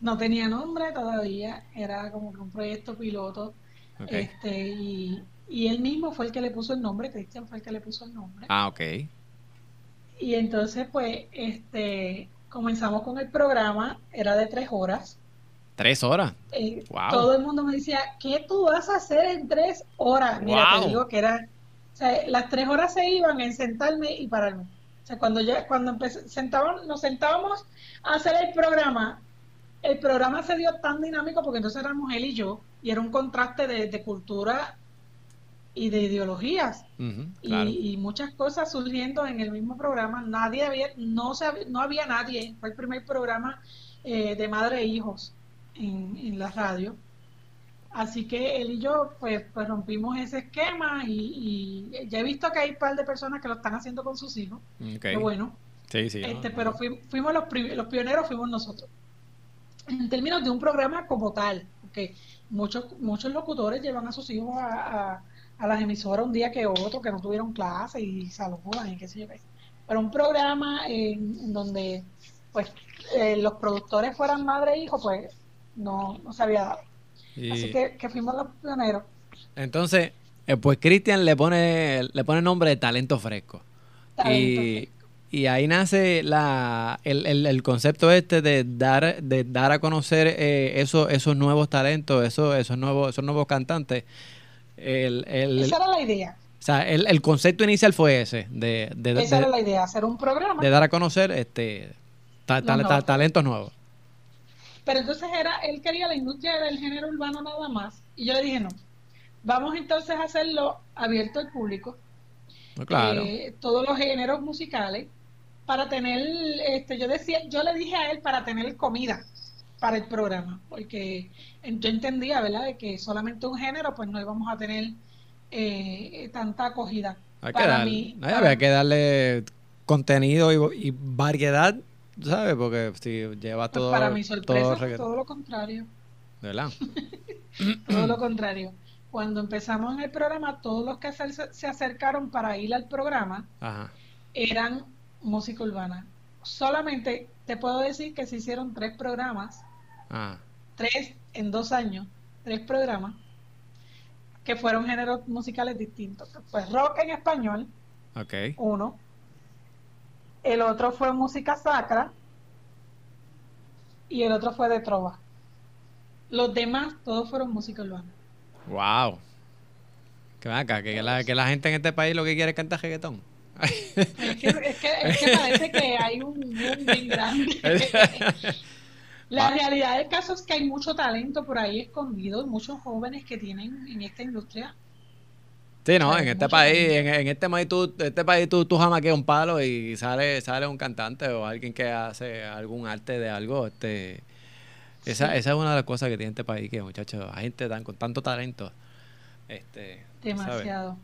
No tenía nombre todavía, era como que un proyecto piloto. Este, y, y él mismo fue el que le puso el nombre, Cristian fue el que le puso el nombre. Ah, ok. Y entonces, pues, este, comenzamos con el programa, era de tres horas. ¿Tres horas? Eh, todo el mundo me decía, ¿qué tú vas a hacer en tres horas? Mira, te digo que era, o sea, las tres horas se iban en sentarme y pararme. O sea, cuando ya, cuando sentaban, nos sentábamos a hacer el programa, el programa se dio tan dinámico porque entonces éramos él y yo, y era un contraste de, de cultura y de ideologías y, muchas cosas surgiendo en el mismo programa. Nadie había, no, no había nadie, fue el primer programa eh, de madre e hijos en, la radio. Así que él y yo pues, pues rompimos ese esquema y, ya he visto que hay un par de personas que lo están haciendo con sus hijos. Pero bueno, este, pero fuimos los, los pioneros, fuimos nosotros. En términos de un programa como tal, porque muchos, muchos locutores llevan a sus hijos a a las emisoras un día que otro, que no tuvieron clase y saludan y qué sé yo Pero un programa en, donde pues eh, los productores fueran madre e hijo, pues no, no se había dado. Así que, que, fuimos los pioneros. Entonces, eh, pues Cristian le pone, le pone nombre de talento fresco. y, y ahí nace la, el, el, concepto este de dar, de dar a conocer eh, esos, esos nuevos talentos, esos, esos, nuevos, esos nuevos cantantes. El, Esa era la idea. O sea, el, el concepto inicial fue ese, de, de, Esa era la idea, hacer un programa. De dar a conocer este talentos nuevos. Pero entonces era, él quería la industria del género urbano nada más. Y yo le dije, no, vamos entonces a hacerlo abierto al público. Claro. Eh, todos los géneros musicales para tener, este, yo decía, yo le dije a él para tener comida para el programa, porque yo entendía, ¿verdad?, de que solamente un género, pues no íbamos a tener eh, tanta acogida. Hay para mí, había que darle contenido y, variedad, ¿sabes? Porque si lleva pues todo. para mi sorpresa, todo, todo lo contrario. ¿Verdad? todo lo contrario. Cuando empezamos en el programa, todos los que se, acercaron para ir al programa eran música urbana. Solamente te puedo decir que se hicieron tres programas, ah. tres en dos años, tres programas que fueron géneros musicales distintos. Pues rock en español, okay. uno. El otro fue música sacra y el otro fue de trova. Los demás todos fueron música urbana. Wow. Que acá, que la, que la gente en este país lo que quiere es cantar reggaetón. Es que, es, que, es que parece que hay un boom bien grande. La realidad del caso es que hay mucho talento por ahí escondido, muchos jóvenes que tienen en esta industria. Sí, no, en este país, en, este país tú, este país tú, tú jamaqueas un palo y sale, sale un cantante o alguien que hace algún arte de algo, este esa, esa es una de las cosas que tiene este país, que muchachos, hay gente tan, con tanto talento. Este, Demasiado.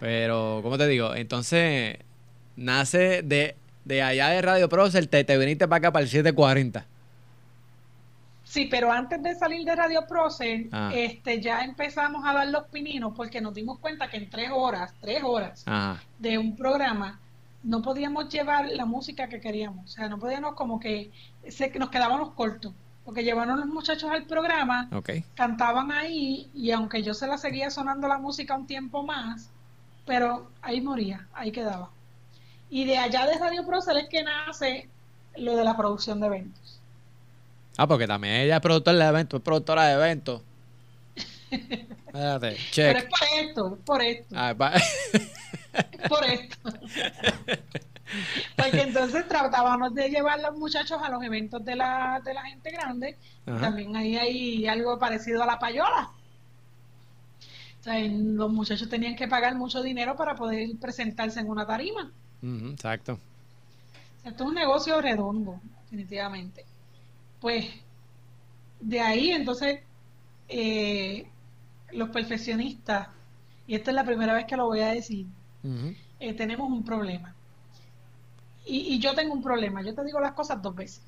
Pero, ¿cómo te digo? Entonces, nace de, de allá de Radio Procer, te, te viniste para acá para el 740. Sí, pero antes de salir de Radio Procer, ah. este, ya empezamos a dar los pininos porque nos dimos cuenta que en tres horas, tres horas de un programa, no podíamos llevar la música que queríamos. O sea, no podíamos como que se, nos quedábamos cortos. Porque llevaron los muchachos al programa, cantaban ahí y aunque yo se la seguía sonando la música un tiempo más, pero ahí moría, ahí quedaba. Y de allá de Radio Procel es que nace lo de la producción de eventos. Ah, porque también ella es productora de eventos, es productora de eventos. Espérate, check. Pero es por esto, es por esto. Ah, es por esto. Porque entonces tratábamos de llevar a los muchachos a los eventos de la, de la gente grande. También ahí hay algo parecido a la payola. O sea, los muchachos tenían que pagar mucho dinero para poder presentarse en una tarima. exacto. esto es un negocio redondo, definitivamente. Pues de ahí entonces eh, los perfeccionistas, y esta es la primera vez que lo voy a decir, eh, tenemos un problema. Y, yo tengo un problema, yo te digo las cosas dos veces.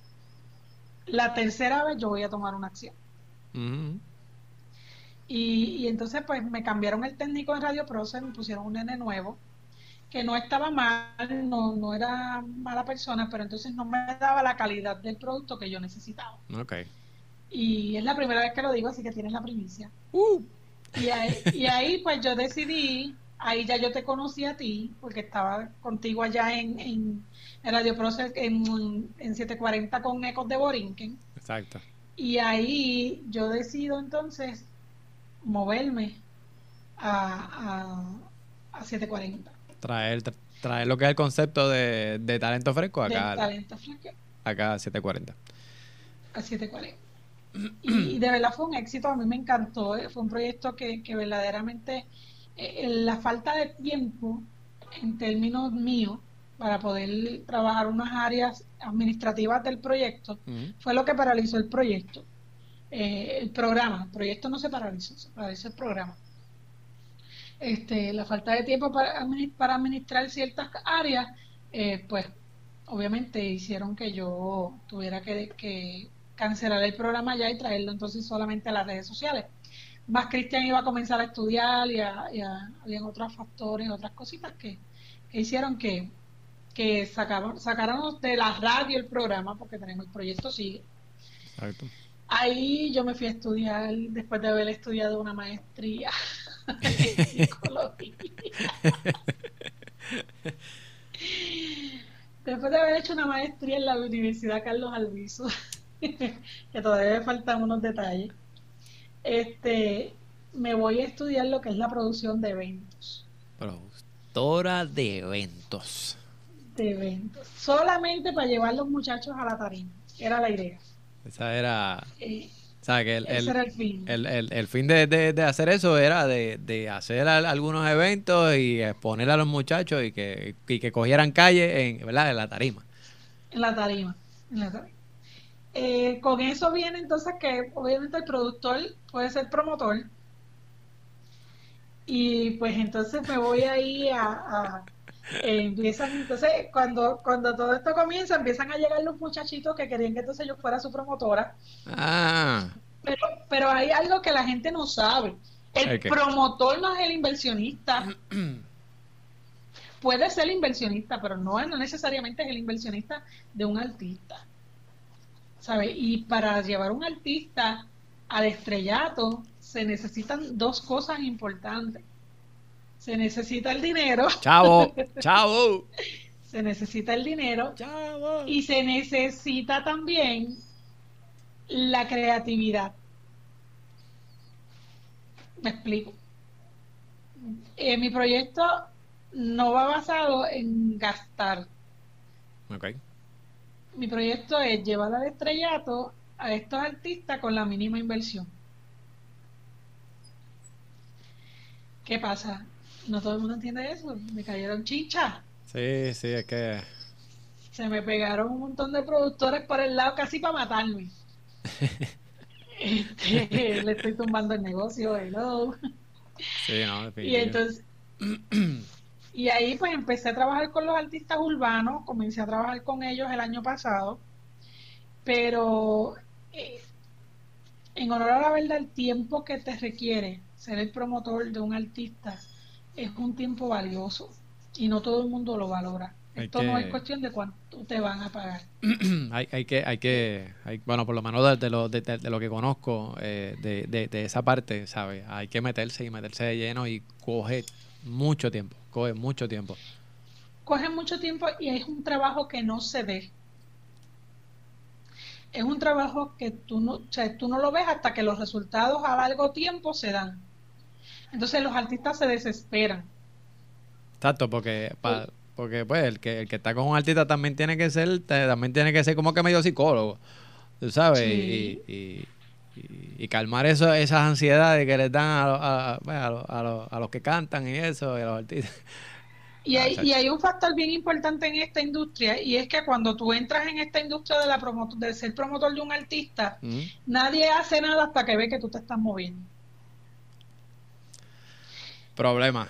La tercera vez yo voy a tomar una acción. y, entonces pues me cambiaron el técnico en Radio Proce, me pusieron un nene nuevo, que no estaba mal, no, no era mala persona, pero entonces no me daba la calidad del producto que yo necesitaba. Okay. Y es la primera vez que lo digo, así que tienes la primicia. Uh. Y, ahí, y ahí pues yo decidí ahí ya yo te conocí a ti, porque estaba contigo allá en, en, Radio Process en, en 740 con Ecos de Borinquen. Exacto. Y ahí yo decido entonces moverme a, a, 740. Traer, traer lo que es el concepto de, de talento fresco acá. De talento fresco. Acá a 740. A 740. Y, de verdad fue un éxito, a mí me encantó, eh, fue un proyecto que, que verdaderamente eh, la falta de tiempo en términos míos para poder trabajar unas áreas administrativas del proyecto fue lo que paralizó el proyecto. Eh, el programa, el proyecto no se paralizó, se paralizó el programa. Este, la falta de tiempo para, para administrar ciertas áreas, eh, pues obviamente hicieron que yo tuviera que, que cancelar el programa ya y traerlo entonces solamente a las redes sociales más Cristian iba a comenzar a estudiar y, a, habían otros factores, otras cositas que, hicieron que, que sacaron, sacaron de la radio el programa, porque tenemos el proyecto Sigue. Exacto. Ahí yo me fui a estudiar, después de haber estudiado una maestría. después de haber hecho una maestría en la Universidad Carlos Alviso, que todavía me faltan unos detalles, este, me voy a estudiar lo que es la producción de eventos. Productora de eventos. De eventos. Solamente para llevar los muchachos a la tarima. Era la idea. Esa era... Eh, que el, ese era el fin. El, fin de, hacer eso era de, hacer algunos eventos y exponer a los muchachos y que, que cogieran calle en, ¿verdad? en la tarima. En la tarima. En la tarima. Eh, con eso viene entonces que obviamente el productor puede ser promotor. Y pues entonces me voy ahí a, a eh, empiezan entonces cuando cuando todo esto comienza empiezan a llegar los muchachitos que querían que entonces yo fuera su promotora. Ah. pero pero hay algo que la gente no sabe. El promotor no es el inversionista. Puede ser el inversionista pero no, no necesariamente es el inversionista de un artista. Y para llevar un artista al estrellato se necesitan dos cosas importantes. Se necesita el dinero. Chavo, chavo. se necesita el dinero. Chavo. Y se necesita también la creatividad. Me explico. Eh, mi proyecto no va basado en gastar. Okay mi proyecto es llevar al estrellato a estos artistas con la mínima inversión. ¿Qué pasa? No todo el mundo entiende eso. Me cayeron chicha. Sí, sí, es que... Se me pegaron un montón de productores por el lado casi para matarme. Este, le estoy tumbando el negocio, hello. Sí, no, Y entonces... Y ahí pues empecé a trabajar con los artistas urbanos, comencé a trabajar con ellos el año pasado, pero eh, en honor a la verdad el tiempo que te requiere ser el promotor de un artista es un tiempo valioso y no todo el mundo lo valora. Esto no es cuestión de cuánto te van a pagar. hay, hay que, hay que, bueno, por lo menos de, lo, de, lo que conozco eh, de, de, esa parte, ¿sabes? Hay que meterse y meterse de lleno y coger mucho tiempo, coge mucho tiempo. Coge mucho tiempo y es un trabajo que no se ve. Es un trabajo que tú no, o sea, tú no lo ves hasta que los resultados a largo tiempo se dan. Entonces los artistas se desesperan. Exacto, porque porque pues el que el que está con un artista también tiene que ser también tiene que ser como que medio psicólogo, tú sabes, y, y, calmar eso, esas ansiedades que les dan a, a, a, los que cantan y eso, y a los artistas. Y hay, y hay un factor bien importante en esta industria y es que cuando tú entras en esta industria de la de ser promotor de un artista, nadie hace nada hasta que ve que tú te estás moviendo. Problema.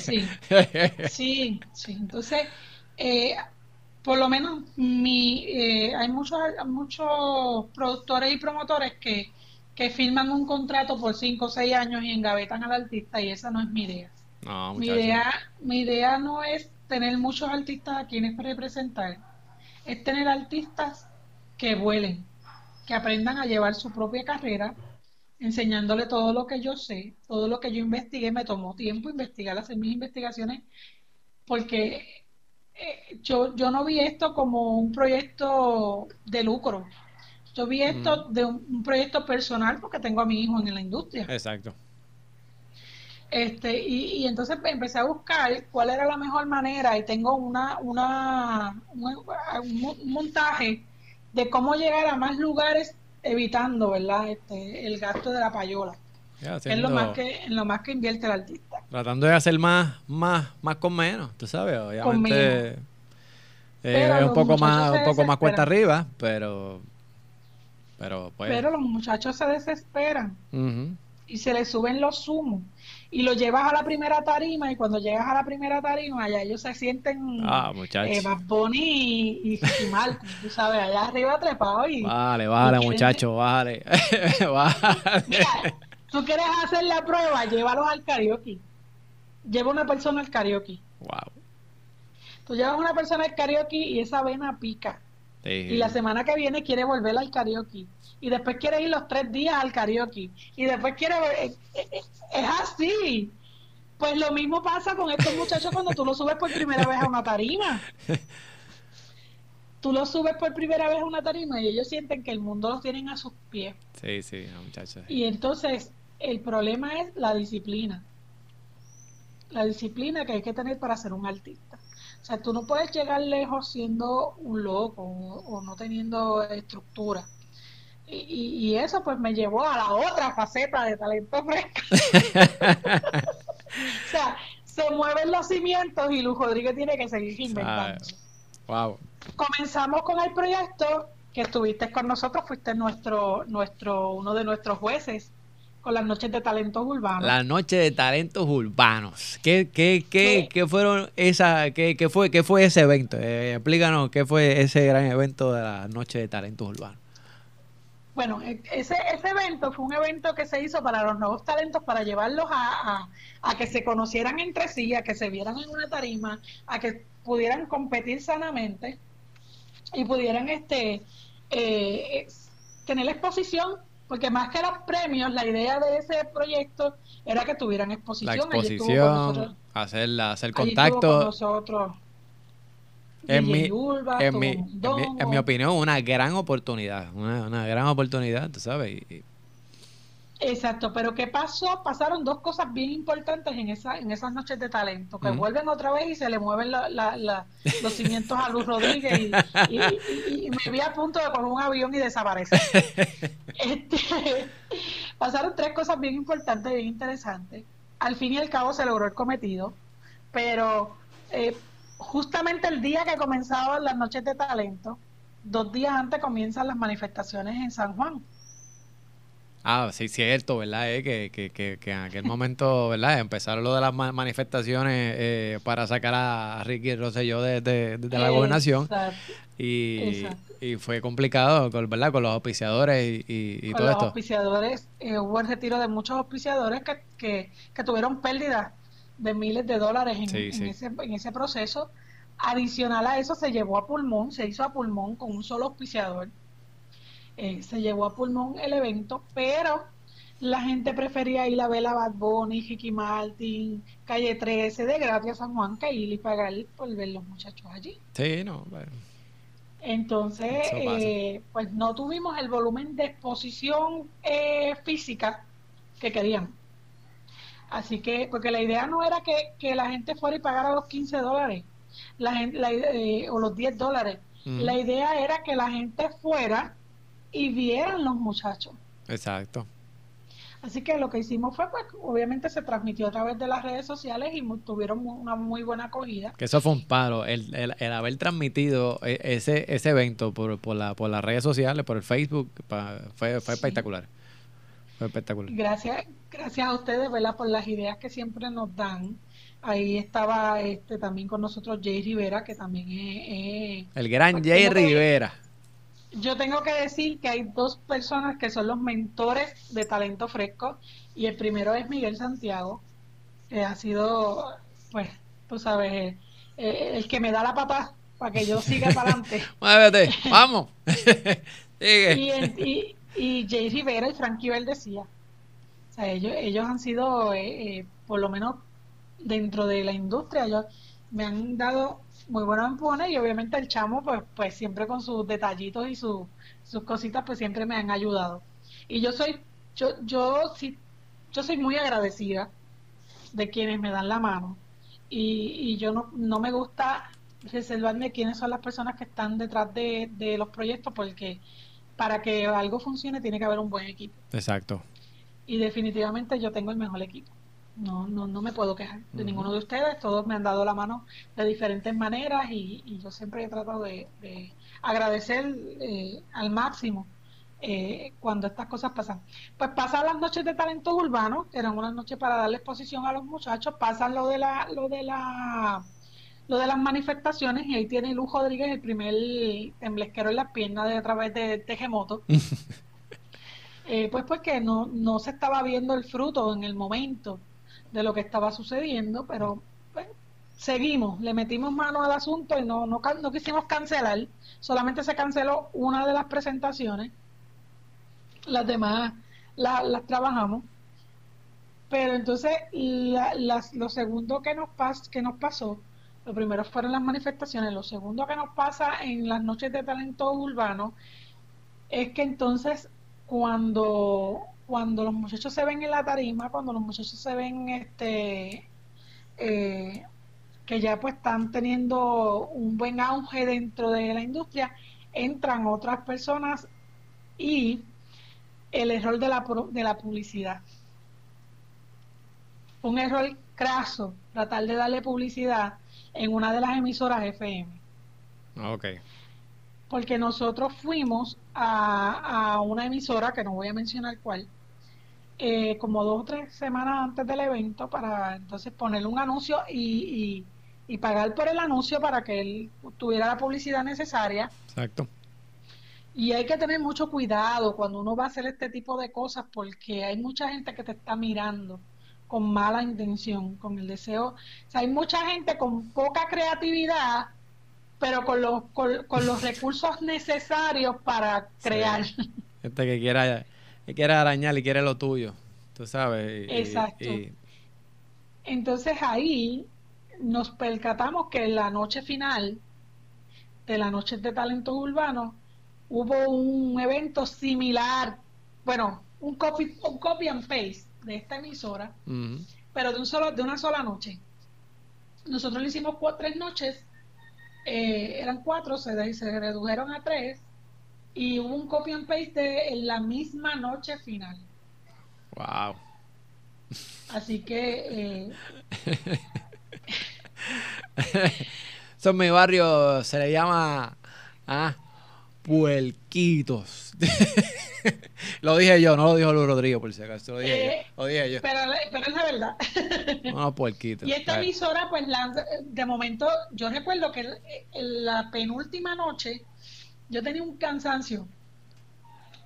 Sí, sí, sí. Entonces, eh, por lo menos mi, eh, hay muchos, muchos productores y promotores que, que firman un contrato por 5 o 6 años y engavetan al artista y esa no es mi idea. mi idea. Mi idea no es tener muchos artistas a quienes representar, es tener artistas que vuelen, que aprendan a llevar su propia carrera, enseñándole todo lo que yo sé, todo lo que yo investigué, me tomó tiempo investigar, hacer mis investigaciones, porque eh, yo, yo no vi esto como un proyecto de lucro. Yo vi esto de un, proyecto personal porque tengo a mi hijo en la industria. Exacto. Este, y, entonces empecé a buscar cuál era la mejor manera y tengo una, una un, montaje de cómo llegar a más lugares evitando, ¿verdad? Este, el gasto de la payola. es lo más que, en lo más que invierte el artista. Tratando de hacer más, más, más con menos, tú sabes, obviamente eh, es un poco más, un poco más cuesta arriba, pero pero pues. Pero los muchachos se desesperan y se les suben los zumos y lo llevas a la primera tarima y cuando llegas a la primera tarima ya ellos se sienten ah, eh, más boni y, y, mal, tú sabes, allá arriba trepado y... Vale, vale, muchachos, vale. vale tú quieres hacer la prueba, llévalos al karaoke. Lleva una persona al karaoke. Wow. Tú llevas una persona al karaoke y esa vena pica. Y la semana que viene quiere volver al karaoke. Y después quiere ir los tres días al karaoke. Y después quiere... Es, es así. Pues lo mismo pasa con estos muchachos cuando tú los subes por primera vez a una tarima. Tú los subes por primera vez a una tarima y ellos sienten que el mundo los tienen a sus pies. Sí, sí, muchachos. Y entonces el problema es la disciplina. La disciplina que hay que tener para ser un artista. O sea, tú no puedes llegar lejos siendo un loco o, no teniendo estructura. Y, eso pues me llevó a la otra faceta de talento fresco. o sea, se mueven los cimientos y Luz Rodríguez tiene que seguir inventando. wow. Comenzamos con el proyecto que estuviste con nosotros, fuiste nuestro, nuestro, uno de nuestros jueces con las noches de talentos urbanos. Las noches de talentos urbanos. ¿Qué, qué, qué, qué fueron esa, qué, qué, fue, qué fue ese evento? Eh, explícanos qué fue ese gran evento de las noches de talentos urbanos. Bueno, e, ese, ese evento fue un evento que se hizo para los nuevos talentos, para llevarlos a, a, que se conocieran entre sí, a que se vieran en una tarima, a que pudieran competir sanamente y pudieran este eh, tener exposición porque más que los premios, la idea de ese proyecto era que tuvieran exposición. La exposición, hacer, hacer contacto. nosotros. En mi, en, mi, en, mi, opinión, una gran oportunidad, una, una gran oportunidad, tú sabes. Y, Exacto, pero ¿qué pasó? Pasaron dos cosas bien importantes en esa, en esas noches de talento, que vuelven otra vez y se le mueven los cimientos a Luz Rodríguez y, me vi a punto de coger un avión y desaparecer. Este, pasaron tres cosas bien importantes, bien interesantes. Al fin y al cabo se logró el cometido, pero eh, justamente el día que comenzaban las noches de talento, dos días antes comienzan las manifestaciones en San Juan. Ah, sí, cierto, ¿verdad? Eh, que, que, que, que, en aquel momento, ¿verdad? Empezaron lo de las manifestaciones eh, para sacar a Ricky Rosselló de, de, la gobernación. Y, y, fue complicado, ¿verdad? Con los auspiciadores y, y, todo esto. Los auspiciadores, eh, hubo el retiro de muchos auspiciadores que, que, tuvieron pérdidas de miles de dólares en, en, ese, en ese proceso. Adicional a eso, se llevó a pulmón, se hizo a pulmón con un solo auspiciador eh, se llevó a pulmón el evento, pero la gente prefería ir a ver a Bad Bunny, Ricky Martin, Calle 13, de gratis a San Juan, que ir y pagar por ver los muchachos allí. Sí, no, Entonces, eh, pues no tuvimos el volumen de exposición eh, física que queríamos. Así que, porque la idea no era que, la gente fuera y pagara los 15 dólares la gente, o los 10 dólares. La idea era que la gente fuera y vieran los muchachos. Exacto. Así que lo que hicimos fue, pues, obviamente se transmitió a través de las redes sociales y tuvieron una muy buena acogida. Que eso fue un paro, el, el, haber transmitido e, ese, ese evento por, por, la, por las redes sociales, por el Facebook, fue, fue espectacular. Fue espectacular. Gracias, gracias a ustedes, ¿verdad? Por las ideas que siempre nos dan. Ahí estaba este también con nosotros Jay Rivera, que también es... el gran pues, Jay Rivera yo tengo que decir que hay dos personas que son los mentores de talento fresco y el primero es Miguel Santiago, que ha sido, pues, tú sabes, eh, eh, el que me da la pata para que yo siga para adelante. Muévete, vamos. Y, y, Jay Rivera y Frankie decía, o sea, ellos, ellos han sido, eh, por lo menos dentro de la industria, ellos me han dado muy buenos empujones y obviamente el chamo pues pues siempre con sus detallitos y sus cositas pues siempre me han ayudado. Y yo soy yo yo sí yo soy muy agradecida de quienes me dan la mano. Y, y yo no, no me gusta reservarme quiénes son las personas que están detrás de, de los proyectos porque para que algo funcione tiene que haber un buen equipo. Exacto. Y definitivamente yo tengo el mejor equipo no, no, no me puedo quejar de ninguno de ustedes, todos me han dado la mano de diferentes maneras y, yo siempre he tratado de, agradecer eh, al máximo eh, cuando estas cosas pasan. Pues pasan las noches de talentos urbanos, que eran unas noches para darle exposición a los muchachos, pasan lo de la, lo de la lo de las manifestaciones y ahí tiene Luz Rodríguez el primer temblesquero en las piernas de a través de Tejemoto. eh, pues porque no, no se estaba viendo el fruto en el momento de lo que estaba sucediendo, pero pues, seguimos, le metimos mano al asunto y no, no, no quisimos cancelar, solamente se canceló una de las presentaciones, las demás las trabajamos, pero entonces las, lo segundo que nos, pas, que nos pasó, lo primero fueron las manifestaciones, lo segundo que nos pasa en las noches de talento urbano es que entonces cuando, cuando los muchachos se ven en la tarima, cuando los muchachos se ven este eh, que ya pues están teniendo un buen auge dentro de la industria, entran otras personas y el error de la, de la publicidad. Un error craso, tratar de darle publicidad en una de las emisoras FM. Ok. Porque nosotros fuimos a, a una emisora, que no voy a mencionar cuál, eh, como dos o tres semanas antes del evento para entonces poner un anuncio y, y, pagar por el anuncio para que él tuviera la publicidad necesaria. Exacto. Y hay que tener mucho cuidado cuando uno va a hacer este tipo de cosas porque hay mucha gente que te está mirando con mala intención, con el deseo. O sea, hay mucha gente con poca creatividad, pero con los, con, los recursos necesarios para crear. Gente que quiera y quiere arañar y quiere lo tuyo, tú sabes. Exacto. Entonces ahí nos percatamos que en la noche final de la noche de talento urbano hubo un evento similar, bueno, un copy, un copy and paste de esta emisora, pero de un solo, de una sola noche. Nosotros le hicimos cuatro, tres noches, eh, eran cuatro, se, se redujeron a tres, y hubo un copy and paste en la misma noche final. Wow. Así que. Eh... Eso en mi barrio se le llama. Ah, puerquitos. lo dije yo, no lo dijo Luis Rodrigo, por si acaso. Lo dije, yo, eh, lo dije yo. Pero, pero, es la verdad. no, puerquitos. Y esta emisora, pues, de momento, yo recuerdo que la penúltima noche yo tenía un cansancio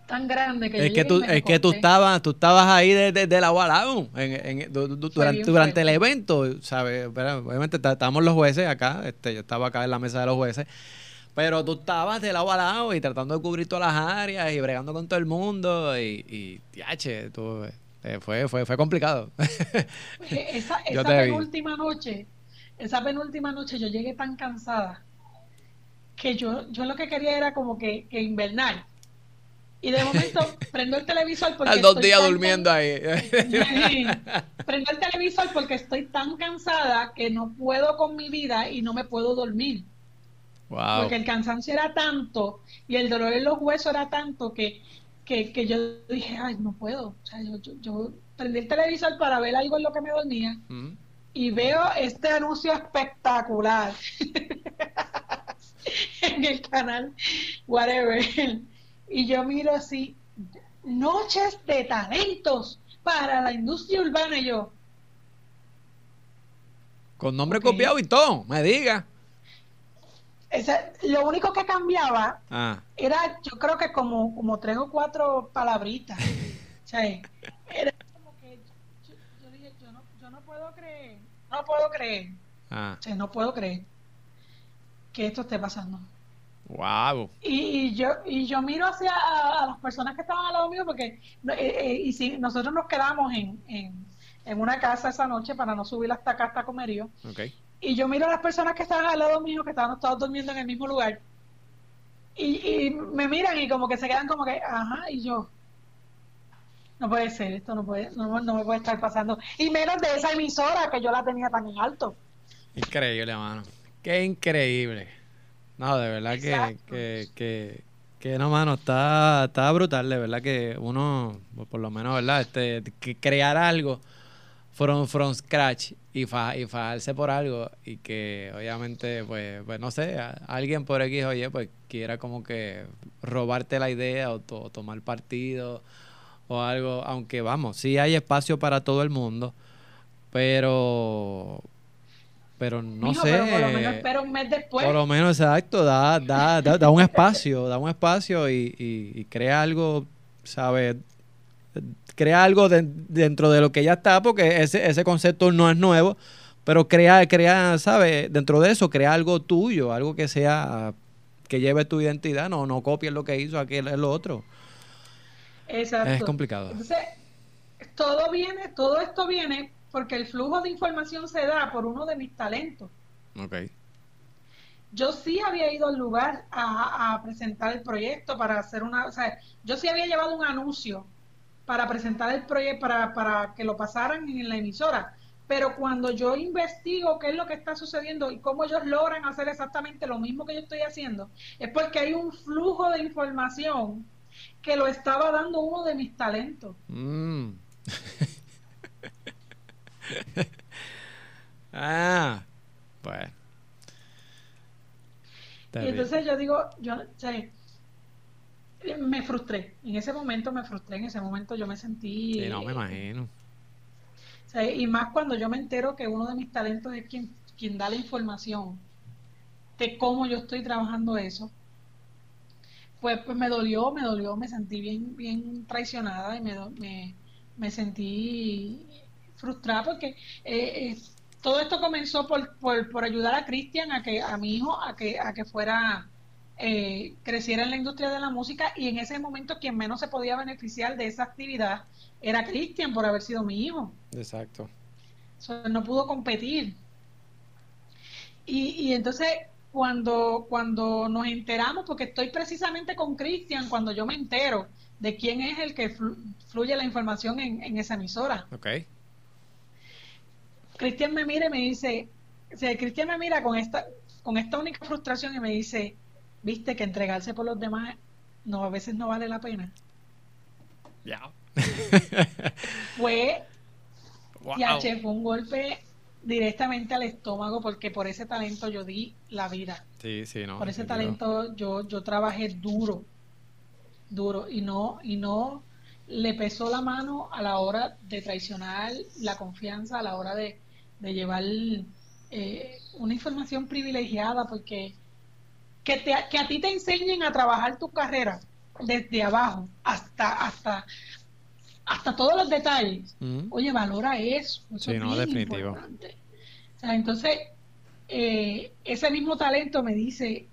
tan grande que es que tú es que tú estabas tú estabas ahí desde de, la en, durante, durante el evento sabes obviamente estábamos los jueces acá este yo estaba acá en la mesa de los jueces pero tú estabas de lado a lado y tratando de cubrir todas las áreas y bregando con todo el mundo y, y tiache, tú, eh, fue, fue, fue complicado. esa, esa penúltima noche, esa penúltima noche yo llegué tan cansada que yo, yo lo que quería era como que, que invernar. Y de momento prendo el televisor porque. Al dos días durmiendo ahí. prendo el televisor porque estoy tan cansada que no puedo con mi vida y no me puedo dormir. Wow. Porque el cansancio era tanto y el dolor en los huesos era tanto que, que, que yo dije, ay, no puedo. O sea, yo, yo, prendí el televisor para ver algo en lo que me dormía y veo este anuncio espectacular. en el canal, whatever. Y yo miro así, noches de talentos para la industria urbana y yo. Con nombre copiado y todo, me diga. lo único que cambiaba ah. era, yo creo que como, como tres o cuatro palabritas. era como que yo, dije, yo no, yo no puedo creer, no puedo creer. Ah. no puedo creer que esto esté pasando. Wow. Y, yo y yo miro hacia a, las personas que estaban al lado mío porque eh, eh, y si nosotros nos quedamos en, en, una casa esa noche para no subir hasta acá hasta Comerío. Okay. Y yo miro a las personas que estaban al lado mío que estaban todos durmiendo en el mismo lugar. Y, y me miran y como que se quedan como que, ajá, y yo, no puede ser, esto no puede, no, no me puede estar pasando. Y menos de esa emisora que yo la tenía tan en alto. Increíble, mano. Qué increíble. No, de verdad que, que, que, que, no, mano, está, está brutal, de verdad que uno, por lo menos, ¿verdad? Este, que crear algo from, from scratch y, fa, y fajarse por algo y que obviamente, pues, pues no sé, alguien por X, oye, pues quiera como que robarte la idea o, o tomar partido o algo, aunque vamos, sí hay espacio para todo el mundo, pero pero no sé. Pero por lo menos espera un mes después. Por lo menos, exacto, da, da, da, un espacio, da un espacio y, y, crea algo, ¿sabes? Crea algo dentro de lo que ya está, porque ese, ese concepto no es nuevo, pero crea, crea, ¿sabes? Dentro de eso, crea algo tuyo, algo que sea, que lleve tu identidad, no, no copies lo que hizo aquel, el otro. Exacto. Es complicado. Entonces, todo viene, todo esto viene porque el flujo de información se da por uno de mis talentos. Ok. Yo sí había ido al lugar a, presentar el proyecto para hacer una, o sea, yo sí había llevado un anuncio para presentar el proyecto, para, para que lo pasaran en la emisora. Pero cuando yo investigo qué es lo que está sucediendo y cómo ellos logran hacer exactamente lo mismo que yo estoy haciendo, es porque hay un flujo de información que lo estaba dando uno de mis talentos. Mm. ah, pues. Y entonces yo digo, yo, me frustré. En ese momento me frustré, en ese momento yo me sentí... Sí, no, me imagino. y más cuando yo me entero que uno de mis talentos es quien, quien da la información de cómo yo estoy trabajando eso. Pues, pues me dolió, me dolió, me sentí bien, bien traicionada y me, me, me sentí frustrada porque eh, eh, todo esto comenzó por, por, ayudar a Cristian, a que a mi hijo, a que, a que fuera, eh, creciera en la industria de la música y en ese momento quien menos se podía beneficiar de esa actividad era Cristian por haber sido mi hijo. Exacto. no pudo competir. Y, y entonces cuando, cuando nos enteramos, porque estoy precisamente con Cristian, cuando yo me entero de quién es el que fluye la información en, en esa emisora. Ok. Cristian me mira y me dice, o sea, Cristian me mira con esta, con esta única frustración y me dice, viste que entregarse por los demás no a veces no vale la pena. Ya. fue, ya, che, fue un golpe directamente al estómago porque por ese talento yo di la vida. Sí, sí, no. Por ese talento yo, yo trabajé duro, duro y no, y no le pesó la mano a la hora de traicionar la confianza, a la hora de, de llevar eh, una información privilegiada, porque que, te, que a ti te enseñen a trabajar tu carrera desde abajo hasta hasta hasta todos los detalles. Oye, valora eso. eso sí, no, definitivo. entonces, eh, ese mismo talento me dice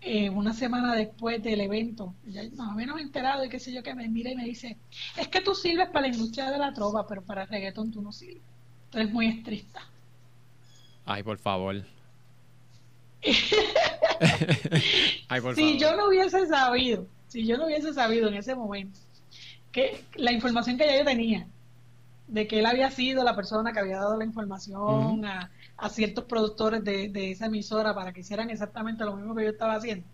eh, una semana después del evento, ya más o menos enterado y qué sé yo, que me mira y me dice, es que tú sirves para la industria de la trova, pero para el reggaetón tú no sirves. Eres muy estricta. Ay, por favor. Ay, por si yo no hubiese sabido, si yo no hubiese sabido en ese momento que la información que ya yo tenía de que él había sido la persona que había dado la información a, ciertos productores de, esa emisora para que hicieran exactamente lo mismo que yo estaba haciendo,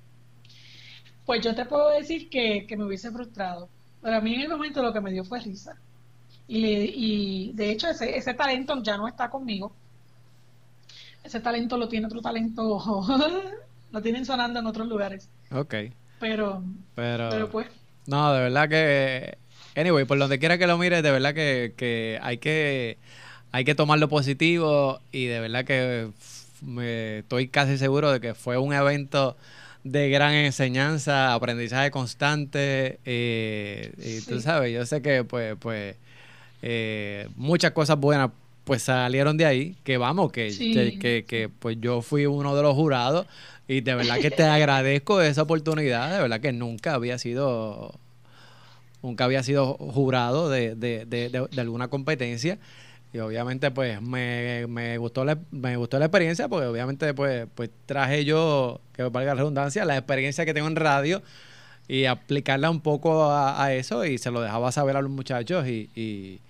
pues yo te puedo decir que, que me hubiese frustrado. Pero a mí en el momento lo que me dio fue risa. Y, de hecho ese, ese talento ya no está conmigo. Ese talento lo tiene otro talento, lo tienen sonando en otros lugares. Ok. Pero, pero, pues. No, de verdad que, anyway, por donde quiera que lo mires, de verdad que, que hay que hay que tomar lo positivo y de verdad que me, estoy casi seguro de que fue un evento de gran enseñanza, aprendizaje constante eh, y tú sabes, yo sé que pues pues eh, muchas cosas buenas pues salieron de ahí, que vamos, que, que, que, pues yo fui uno de los jurados y de verdad que te agradezco esa oportunidad, de verdad que nunca había sido nunca había sido jurado de, de, de, de alguna competencia y obviamente pues me, me gustó la, me gustó la experiencia porque obviamente pues, pues traje yo, que valga la redundancia, la experiencia que tengo en radio y aplicarla un poco a, eso y se lo dejaba saber a los muchachos y, y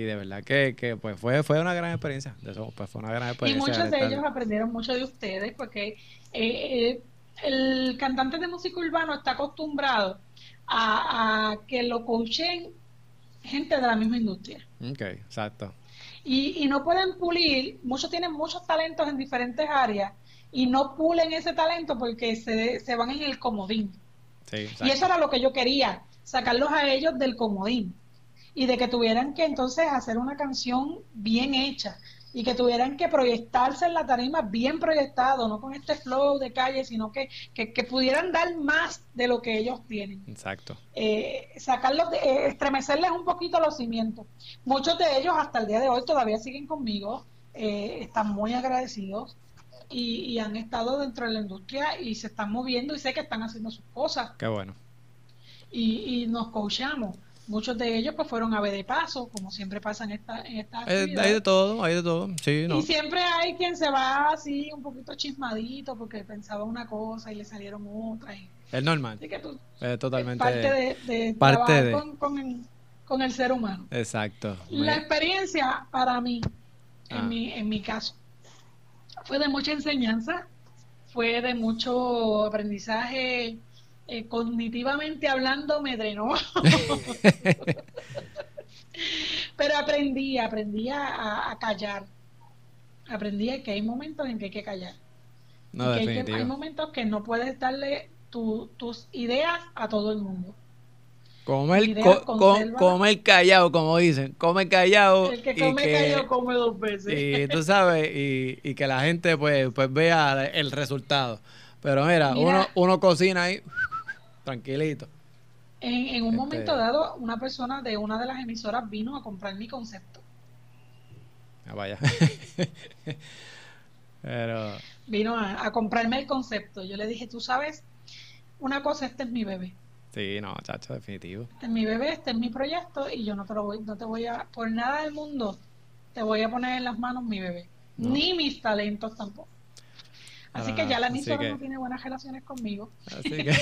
de verdad que, que, pues fue fue una gran experiencia. Pues fue una gran experiencia y muchos de ellos aprendieron mucho de ustedes porque eh, eh, el cantante de música urbano está acostumbrado a, que lo coachen gente de la misma industria. Ok exacto. Y, y no pueden pulir muchos tienen muchos talentos en diferentes áreas y no pulen ese talento porque se, se van en el comodín. Sí, y eso era lo que yo quería sacarlos a ellos del comodín y de que tuvieran que entonces hacer una canción bien hecha y que tuvieran que proyectarse en la tarima bien proyectado, no con este flow de calle, sino que, que, pudieran dar más de lo que ellos tienen. Exacto. Eh, sacarlos, de, eh, estremecerles un poquito los cimientos. Muchos de ellos hasta el día de hoy todavía siguen conmigo, eh, están muy agradecidos y, han estado dentro de la industria y se están moviendo y sé que están haciendo sus cosas. Qué bueno. Y, y nos coachamos. Muchos de ellos pues fueron a ver de paso, como siempre pasa en esta, en esta eh, Hay de todo, hay de todo, sí, Y siempre hay quien se va así un poquito chismadito porque pensaba una cosa y le salieron otras. Es normal. es totalmente. parte de, parte Con, el, con, el, ser humano. Exacto. La experiencia para mí, en, ah. mi, en mi caso, fue de mucha enseñanza, fue de mucho aprendizaje eh, cognitivamente hablando me drenó. Pero aprendí, aprendí a, callar. Aprendí que hay momentos en que hay que callar. No, que hay, momentos que no puedes darle tus ideas a todo el mundo. Comer, el callado, como dicen. Come callado. El que come callado come dos veces. Y tú sabes, y, y que la gente pues, pues vea el resultado. Pero mira, uno, uno cocina ahí tranquilito. En, un este momento dado, una persona de una de las emisoras vino a comprar mi concepto. Ah, vaya. Pero... Vino a, comprarme el concepto. Yo le dije, tú sabes, una cosa, este es mi bebé. Sí, no, chacho, definitivo. Este es mi bebé, este es mi proyecto y yo no te lo voy, no te voy a, por nada del mundo, te voy a poner en las manos mi bebé. Ni mis talentos tampoco. Así que ya la emisora no tiene buenas relaciones conmigo. Así que...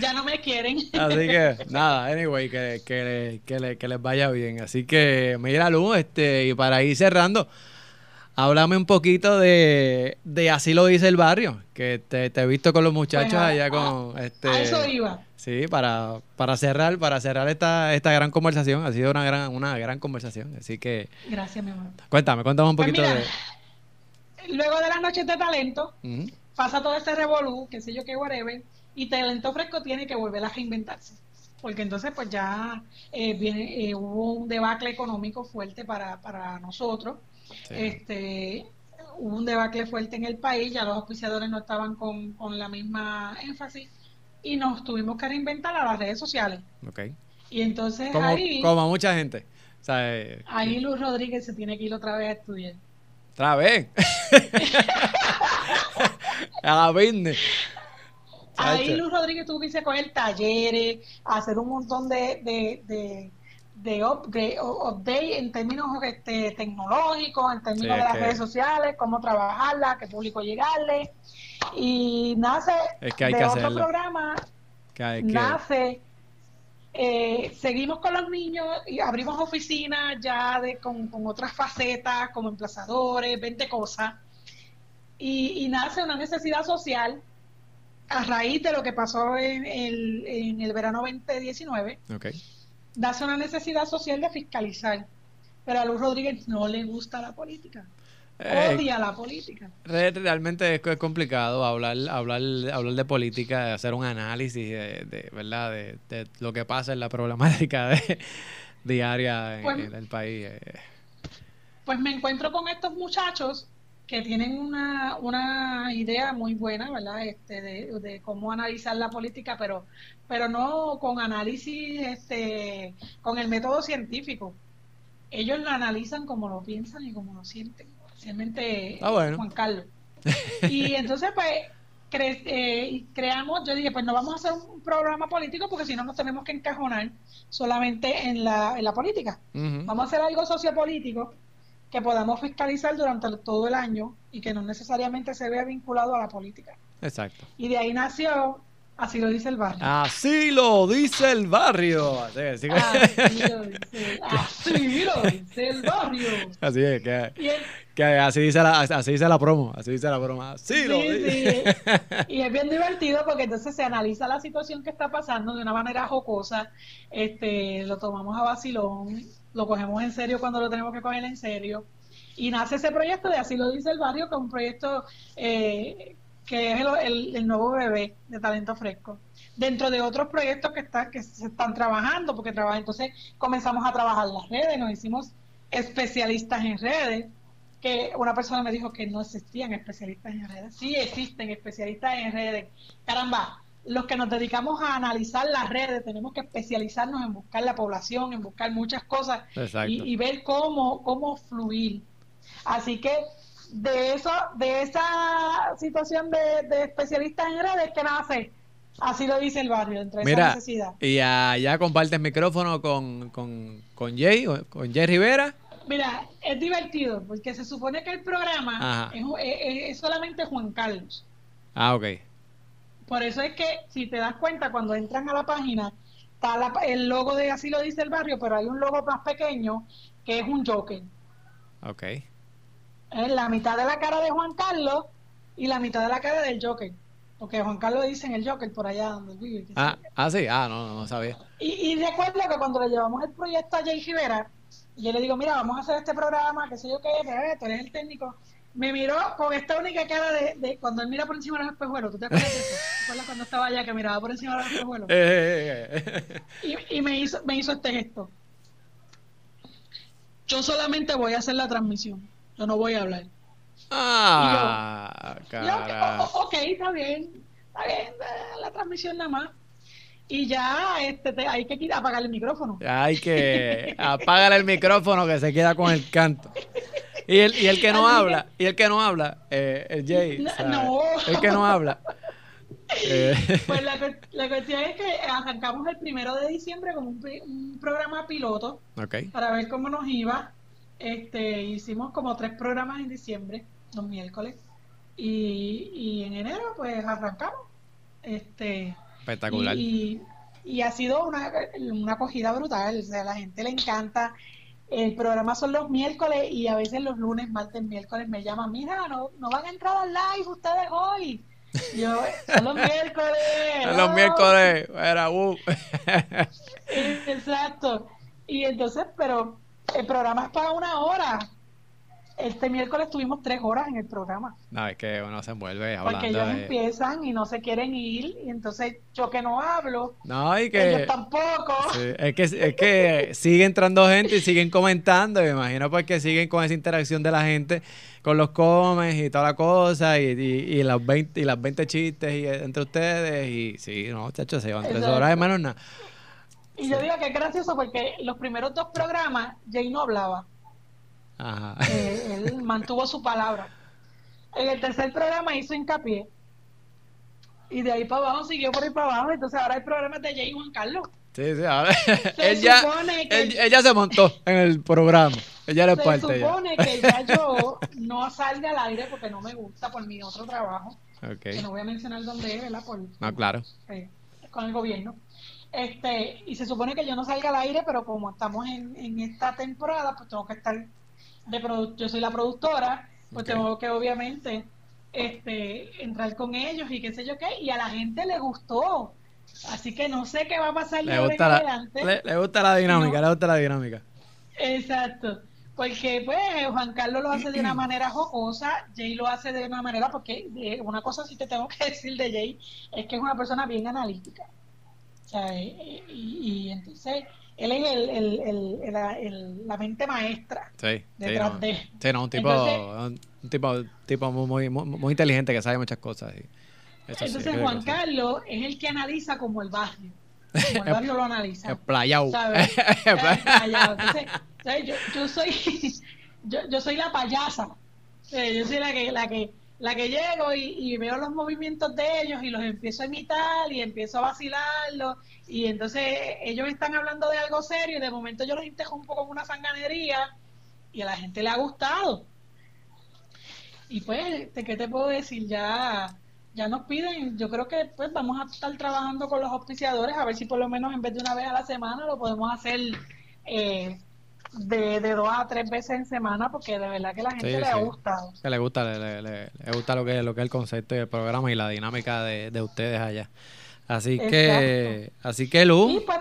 ya, no me quieren. Así que, nada, anyway, que, que, que, les vaya bien. Así que, mira, Lu, este, y para ir cerrando, háblame un poquito de, de Así lo dice el barrio, que te, he visto con los muchachos allá con... este, a eso iba. Sí, para, para cerrar, para cerrar esta, esta gran conversación. Ha sido una gran, una gran conversación. Así que... Gracias, mi amor. Cuéntame, cuéntame un pues poquito de luego de las noches de talento, pasa todo este revolú, qué sé yo qué, whatever, y talento fresco tiene que volver a reinventarse. Porque entonces, pues ya eh, viene, eh, hubo un debacle económico fuerte para, para nosotros. Este, hubo un debacle fuerte en el país, ya los auspiciadores no estaban con, con la misma énfasis y nos tuvimos que reinventar a las redes sociales. Okay. Y entonces como, ahí... Como mucha gente. Eh, ahí Luz Rodríguez se tiene que ir otra vez a estudiar. Otra vez. a la Ahí Luz Rodríguez tuvo que irse con el talleres, hacer un montón de, de, de, de update, en términos este, tecnológicos, en términos de las redes sociales, cómo trabajarla, qué público llegarle. Y nace es que hay de otro programa, nace eh, seguimos con los niños y abrimos oficinas ya de, con, otras facetas como emplazadores, 20 cosas. Y, nace una necesidad social a raíz de lo que pasó en el, en el verano 2019. Okay. Nace una necesidad social de fiscalizar. Pero a Luz Rodríguez no le gusta la política. Eh, odia la política. Realmente es, complicado hablar, hablar, hablar de política, hacer un análisis de, verdad de, lo que pasa en la problemática diaria en, pues el país. Eh. Pues me encuentro con estos muchachos que tienen una, una idea muy buena, ¿verdad? Este, de, cómo analizar la política, pero, pero no con análisis, este, con el método científico. Ellos lo analizan como lo piensan y como lo sienten especialmente ah, Juan Carlos. Y entonces, pues, eh, creamos, yo dije, pues no vamos a hacer un programa político porque si no nos tenemos que encajonar solamente en la, en la política. Vamos a hacer algo sociopolítico que podamos fiscalizar durante todo el año y que no necesariamente se vea vinculado a la política. Exacto. Y de ahí nació Así lo dice el barrio. Así lo dice el barrio. Así, lo, dice, el barrio. Así es, que, así, dice la, así dice la promo. Así dice la promo. Así lo dice. Y es bien divertido porque entonces se analiza la situación que está pasando de una manera jocosa. Este, lo tomamos a vacilón, lo cogemos en serio cuando lo tenemos que coger en serio. Y nace ese proyecto de Así lo dice el barrio, que es un proyecto eh, que es el, nuevo bebé de talento fresco. Dentro de otros proyectos que, está, que se están trabajando, porque trabaja, entonces comenzamos a trabajar las redes, nos hicimos especialistas en redes, que una persona me dijo que no existían especialistas en redes. Sí existen especialistas en redes. Caramba, los que nos dedicamos a analizar las redes tenemos que especializarnos en buscar la población, en buscar muchas cosas y, y, ver cómo, cómo fluir Así que de eso, de esa situación de, de especialista en redes que nace, así lo dice el barrio, entre Mira, esa necesidad. y allá compartes micrófono con, con, con Jay, con Jay Rivera. Mira, es divertido, porque se supone que el programa es, es- es solamente Juan Carlos. Ah, ok. Por eso es que, si te das cuenta, cuando entran a la página, está la- el logo de Así lo dice el barrio, pero hay un logo más pequeño que es un Joker. Ok. Es la mitad de la cara de Juan Carlos y la mitad de la cara del Joker. Porque Juan Carlos dicen el Joker por allá donde vive. Ah, ah, sí. Ah, no, no, no sabía. Y, y recuerdo que cuando le llevamos el proyecto a Jay Rivera, yo le digo, mira, vamos a hacer este programa, qué sé yo qué, bebé, tú eres el técnico. Me miró con esta única cara de, de cuando él mira por encima de los espejuelos. ¿Tú te acuerdas de eso? ¿Te acuerdas cuando estaba allá que miraba por encima de los espejuelos? Eh, eh, eh. Y, y me hizo me hizo este gesto. Yo solamente voy a hacer la transmisión. Yo no voy a hablar. Ah, Y yo, cara. "O- o- ok, está bien, está bien, la transmisión nada más. Y ya este, te- hay que apagar el micrófono. Hay que apagar el micrófono que se queda con el canto. Y el, y el que no Así que- habla, y el que no habla, eh, el Jay, No, el que no habla. eh, Pues la, la cuestión es que arrancamos el primero de diciembre con un, un programa piloto para ver cómo nos iba. Este, hicimos como tres programas en diciembre, los miércoles. Y, y en enero, pues arrancamos. Este, espectacular. Y, y ha sido una, una acogida brutal, o sea, a la gente le encanta. El programa son los miércoles y a veces los lunes, martes, miércoles me llaman, mira, no, no van a entrar al live ustedes hoy. Yo, son los miércoles. Los no". miércoles, era uh. Exacto. Y entonces, pero el programa es para una hora. Este miércoles tuvimos tres horas en el programa. No, es que uno se envuelve Porque hablando ellos de... empiezan y no se quieren ir. Y entonces yo que no hablo, No, y ellos que... tampoco. sí, es que es que sigue entrando gente y siguen comentando, me imagino porque siguen con esa interacción de la gente con los comes y toda la cosa y, y, y las 20 y las 20 chistes y, entre ustedes y sí, no, chacho, se llevan tres horas de menos nada. Y yo digo que es gracioso porque los primeros dos programas Jay no hablaba. Ajá. Eh, él mantuvo su palabra. En el tercer programa hizo hincapié. Y de ahí para abajo siguió por ahí para abajo. Entonces ahora hay programas de Jay y Juan Carlos. Sí, sí, ahora Se él él- ella se montó en el programa. Ella Se parte ya. supone que ya yo no salga al aire porque no me gusta por mi otro trabajo. Que no voy a mencionar dónde es, ¿verdad? Por, No, claro. eh, con el gobierno. Este, y se supone que yo no salga al aire, pero como estamos en, en esta temporada, pues tengo que estar de yo soy la productora, pues Ok. tengo que obviamente este entrar con ellos y qué sé yo qué, y a la gente le gustó. Así que no sé qué va a pasar de Le gusta, la, adelante. le, le gusta la dinámica, No. le gusta la dinámica. Exacto. Porque pues Juan Carlos lo hace de una manera jocosa, Jay lo hace de una manera, porque eh, una cosa sí te tengo que decir de Jay, es que es una persona bien analítica. O sea, eh, eh, y, y entonces él es el, el, el- el- el- la mente maestra Sí, sí, detrás no. de... Sí, no, un tipo, Entonces- un tipo, tipo muy, muy, muy inteligente que sabe muchas cosas. y eso sí, Entonces Juan. Carlos es el que analiza como el barrio. Como el barrio lo analiza. El playao. ¿sabes? El play- Callado. Entonces, ¿sabes? Yo, yo soy yo, yo soy la payasa. Yo soy la que la que la que llego y, y veo los movimientos de ellos y los empiezo a imitar y empiezo a vacilarlos y entonces ellos están hablando de algo serio y de momento yo los interrumpo con una sanganería y a la gente le ha gustado. Y pues, ¿de ¿qué te puedo decir? Ya ya nos piden, yo creo que pues vamos a estar trabajando con los auspiciadores a ver si por lo menos en vez de una vez a la semana lo podemos hacer eh, de, de dos a tres veces en semana porque de verdad que la gente Sí, le ha sí. gustado. Que le gusta, le, le- le- le gusta lo que, lo que es el concepto y el programa y la dinámica de, de ustedes allá. Así que, así que Y Lu, pues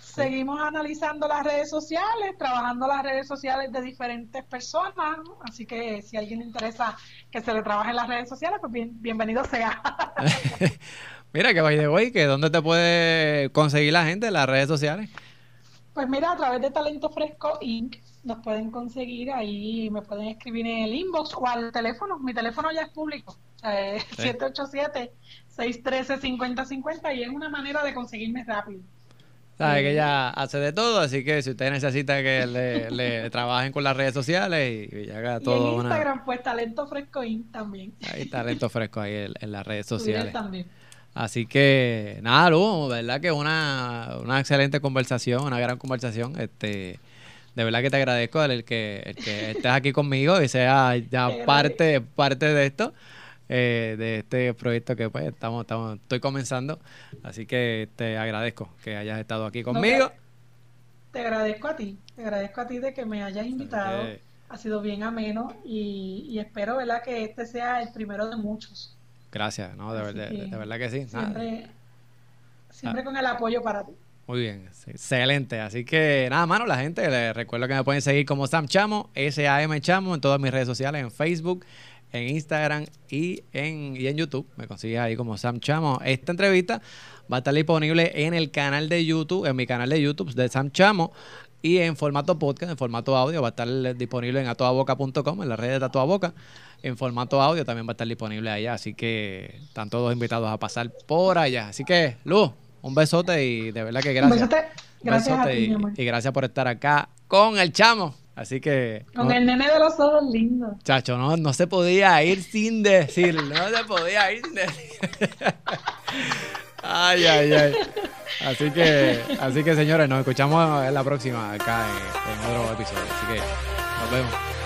seguimos analizando las redes sociales, trabajando las redes sociales de diferentes personas, así que si a alguien le interesa que se le trabaje en las redes sociales, pues bien, bienvenido sea. mira que by the way, que dónde te puede conseguir la gente en las redes sociales. Pues mira, a través de Talento Fresco Inc. nos pueden conseguir ahí, me pueden escribir en el inbox o al teléfono. Mi teléfono ya es público, es Sí. 787-613-5050 y es una manera de conseguirme rápido. Sabe que ella hace de todo, así que si usted necesita que le, trabajen con las redes sociales y, haga todo. Y en Instagram, pues Talento Fresco también. Hay talento fresco ahí en, las redes sociales. también. Así que, nada, Lu, verdad que una, una excelente conversación, una gran conversación. Este, de verdad que te agradezco el que, el que estés aquí conmigo y sea ya parte, parte de esto. Eh, de este proyecto que pues estamos, estamos, estoy comenzando. Así que te agradezco que hayas estado aquí conmigo. te, agradezco a ti, te agradezco a ti de que me hayas invitado. Ha sido bien ameno y, espero ¿verdad? que este sea el primero de muchos. Gracias, no, de, verdad, de, verdad que sí. Siempre, siempre ah. con el apoyo para ti. Muy bien, excelente. Así que nada, mano, la gente, les recuerdo que me pueden seguir como Sam Chamo, S-A-M Chamo, en todas mis redes sociales, en Facebook, en Instagram y en, y en YouTube. Me consigues ahí como Sam Chamo. Esta entrevista va a estar disponible en el canal de YouTube, en mi canal de YouTube de Sam Chamo. Y en formato podcast, en formato audio, va a estar disponible en atoaboca.com, en la red de Tatuaboca. En formato audio también va a estar disponible allá. Así que están todos invitados a pasar por allá. Así que, Luz, un besote y de verdad que gracias. Un besote. Gracias y, y gracias por estar acá con el chamo. Así que. Con el nene de los ojos lindos. Chacho, no, no se podía ir sin decir. No se podía ir sin decir. ay, ay, ay. Así que, así que señores, nos escuchamos en la próxima acá en, en otro episodio. Así que nos vemos.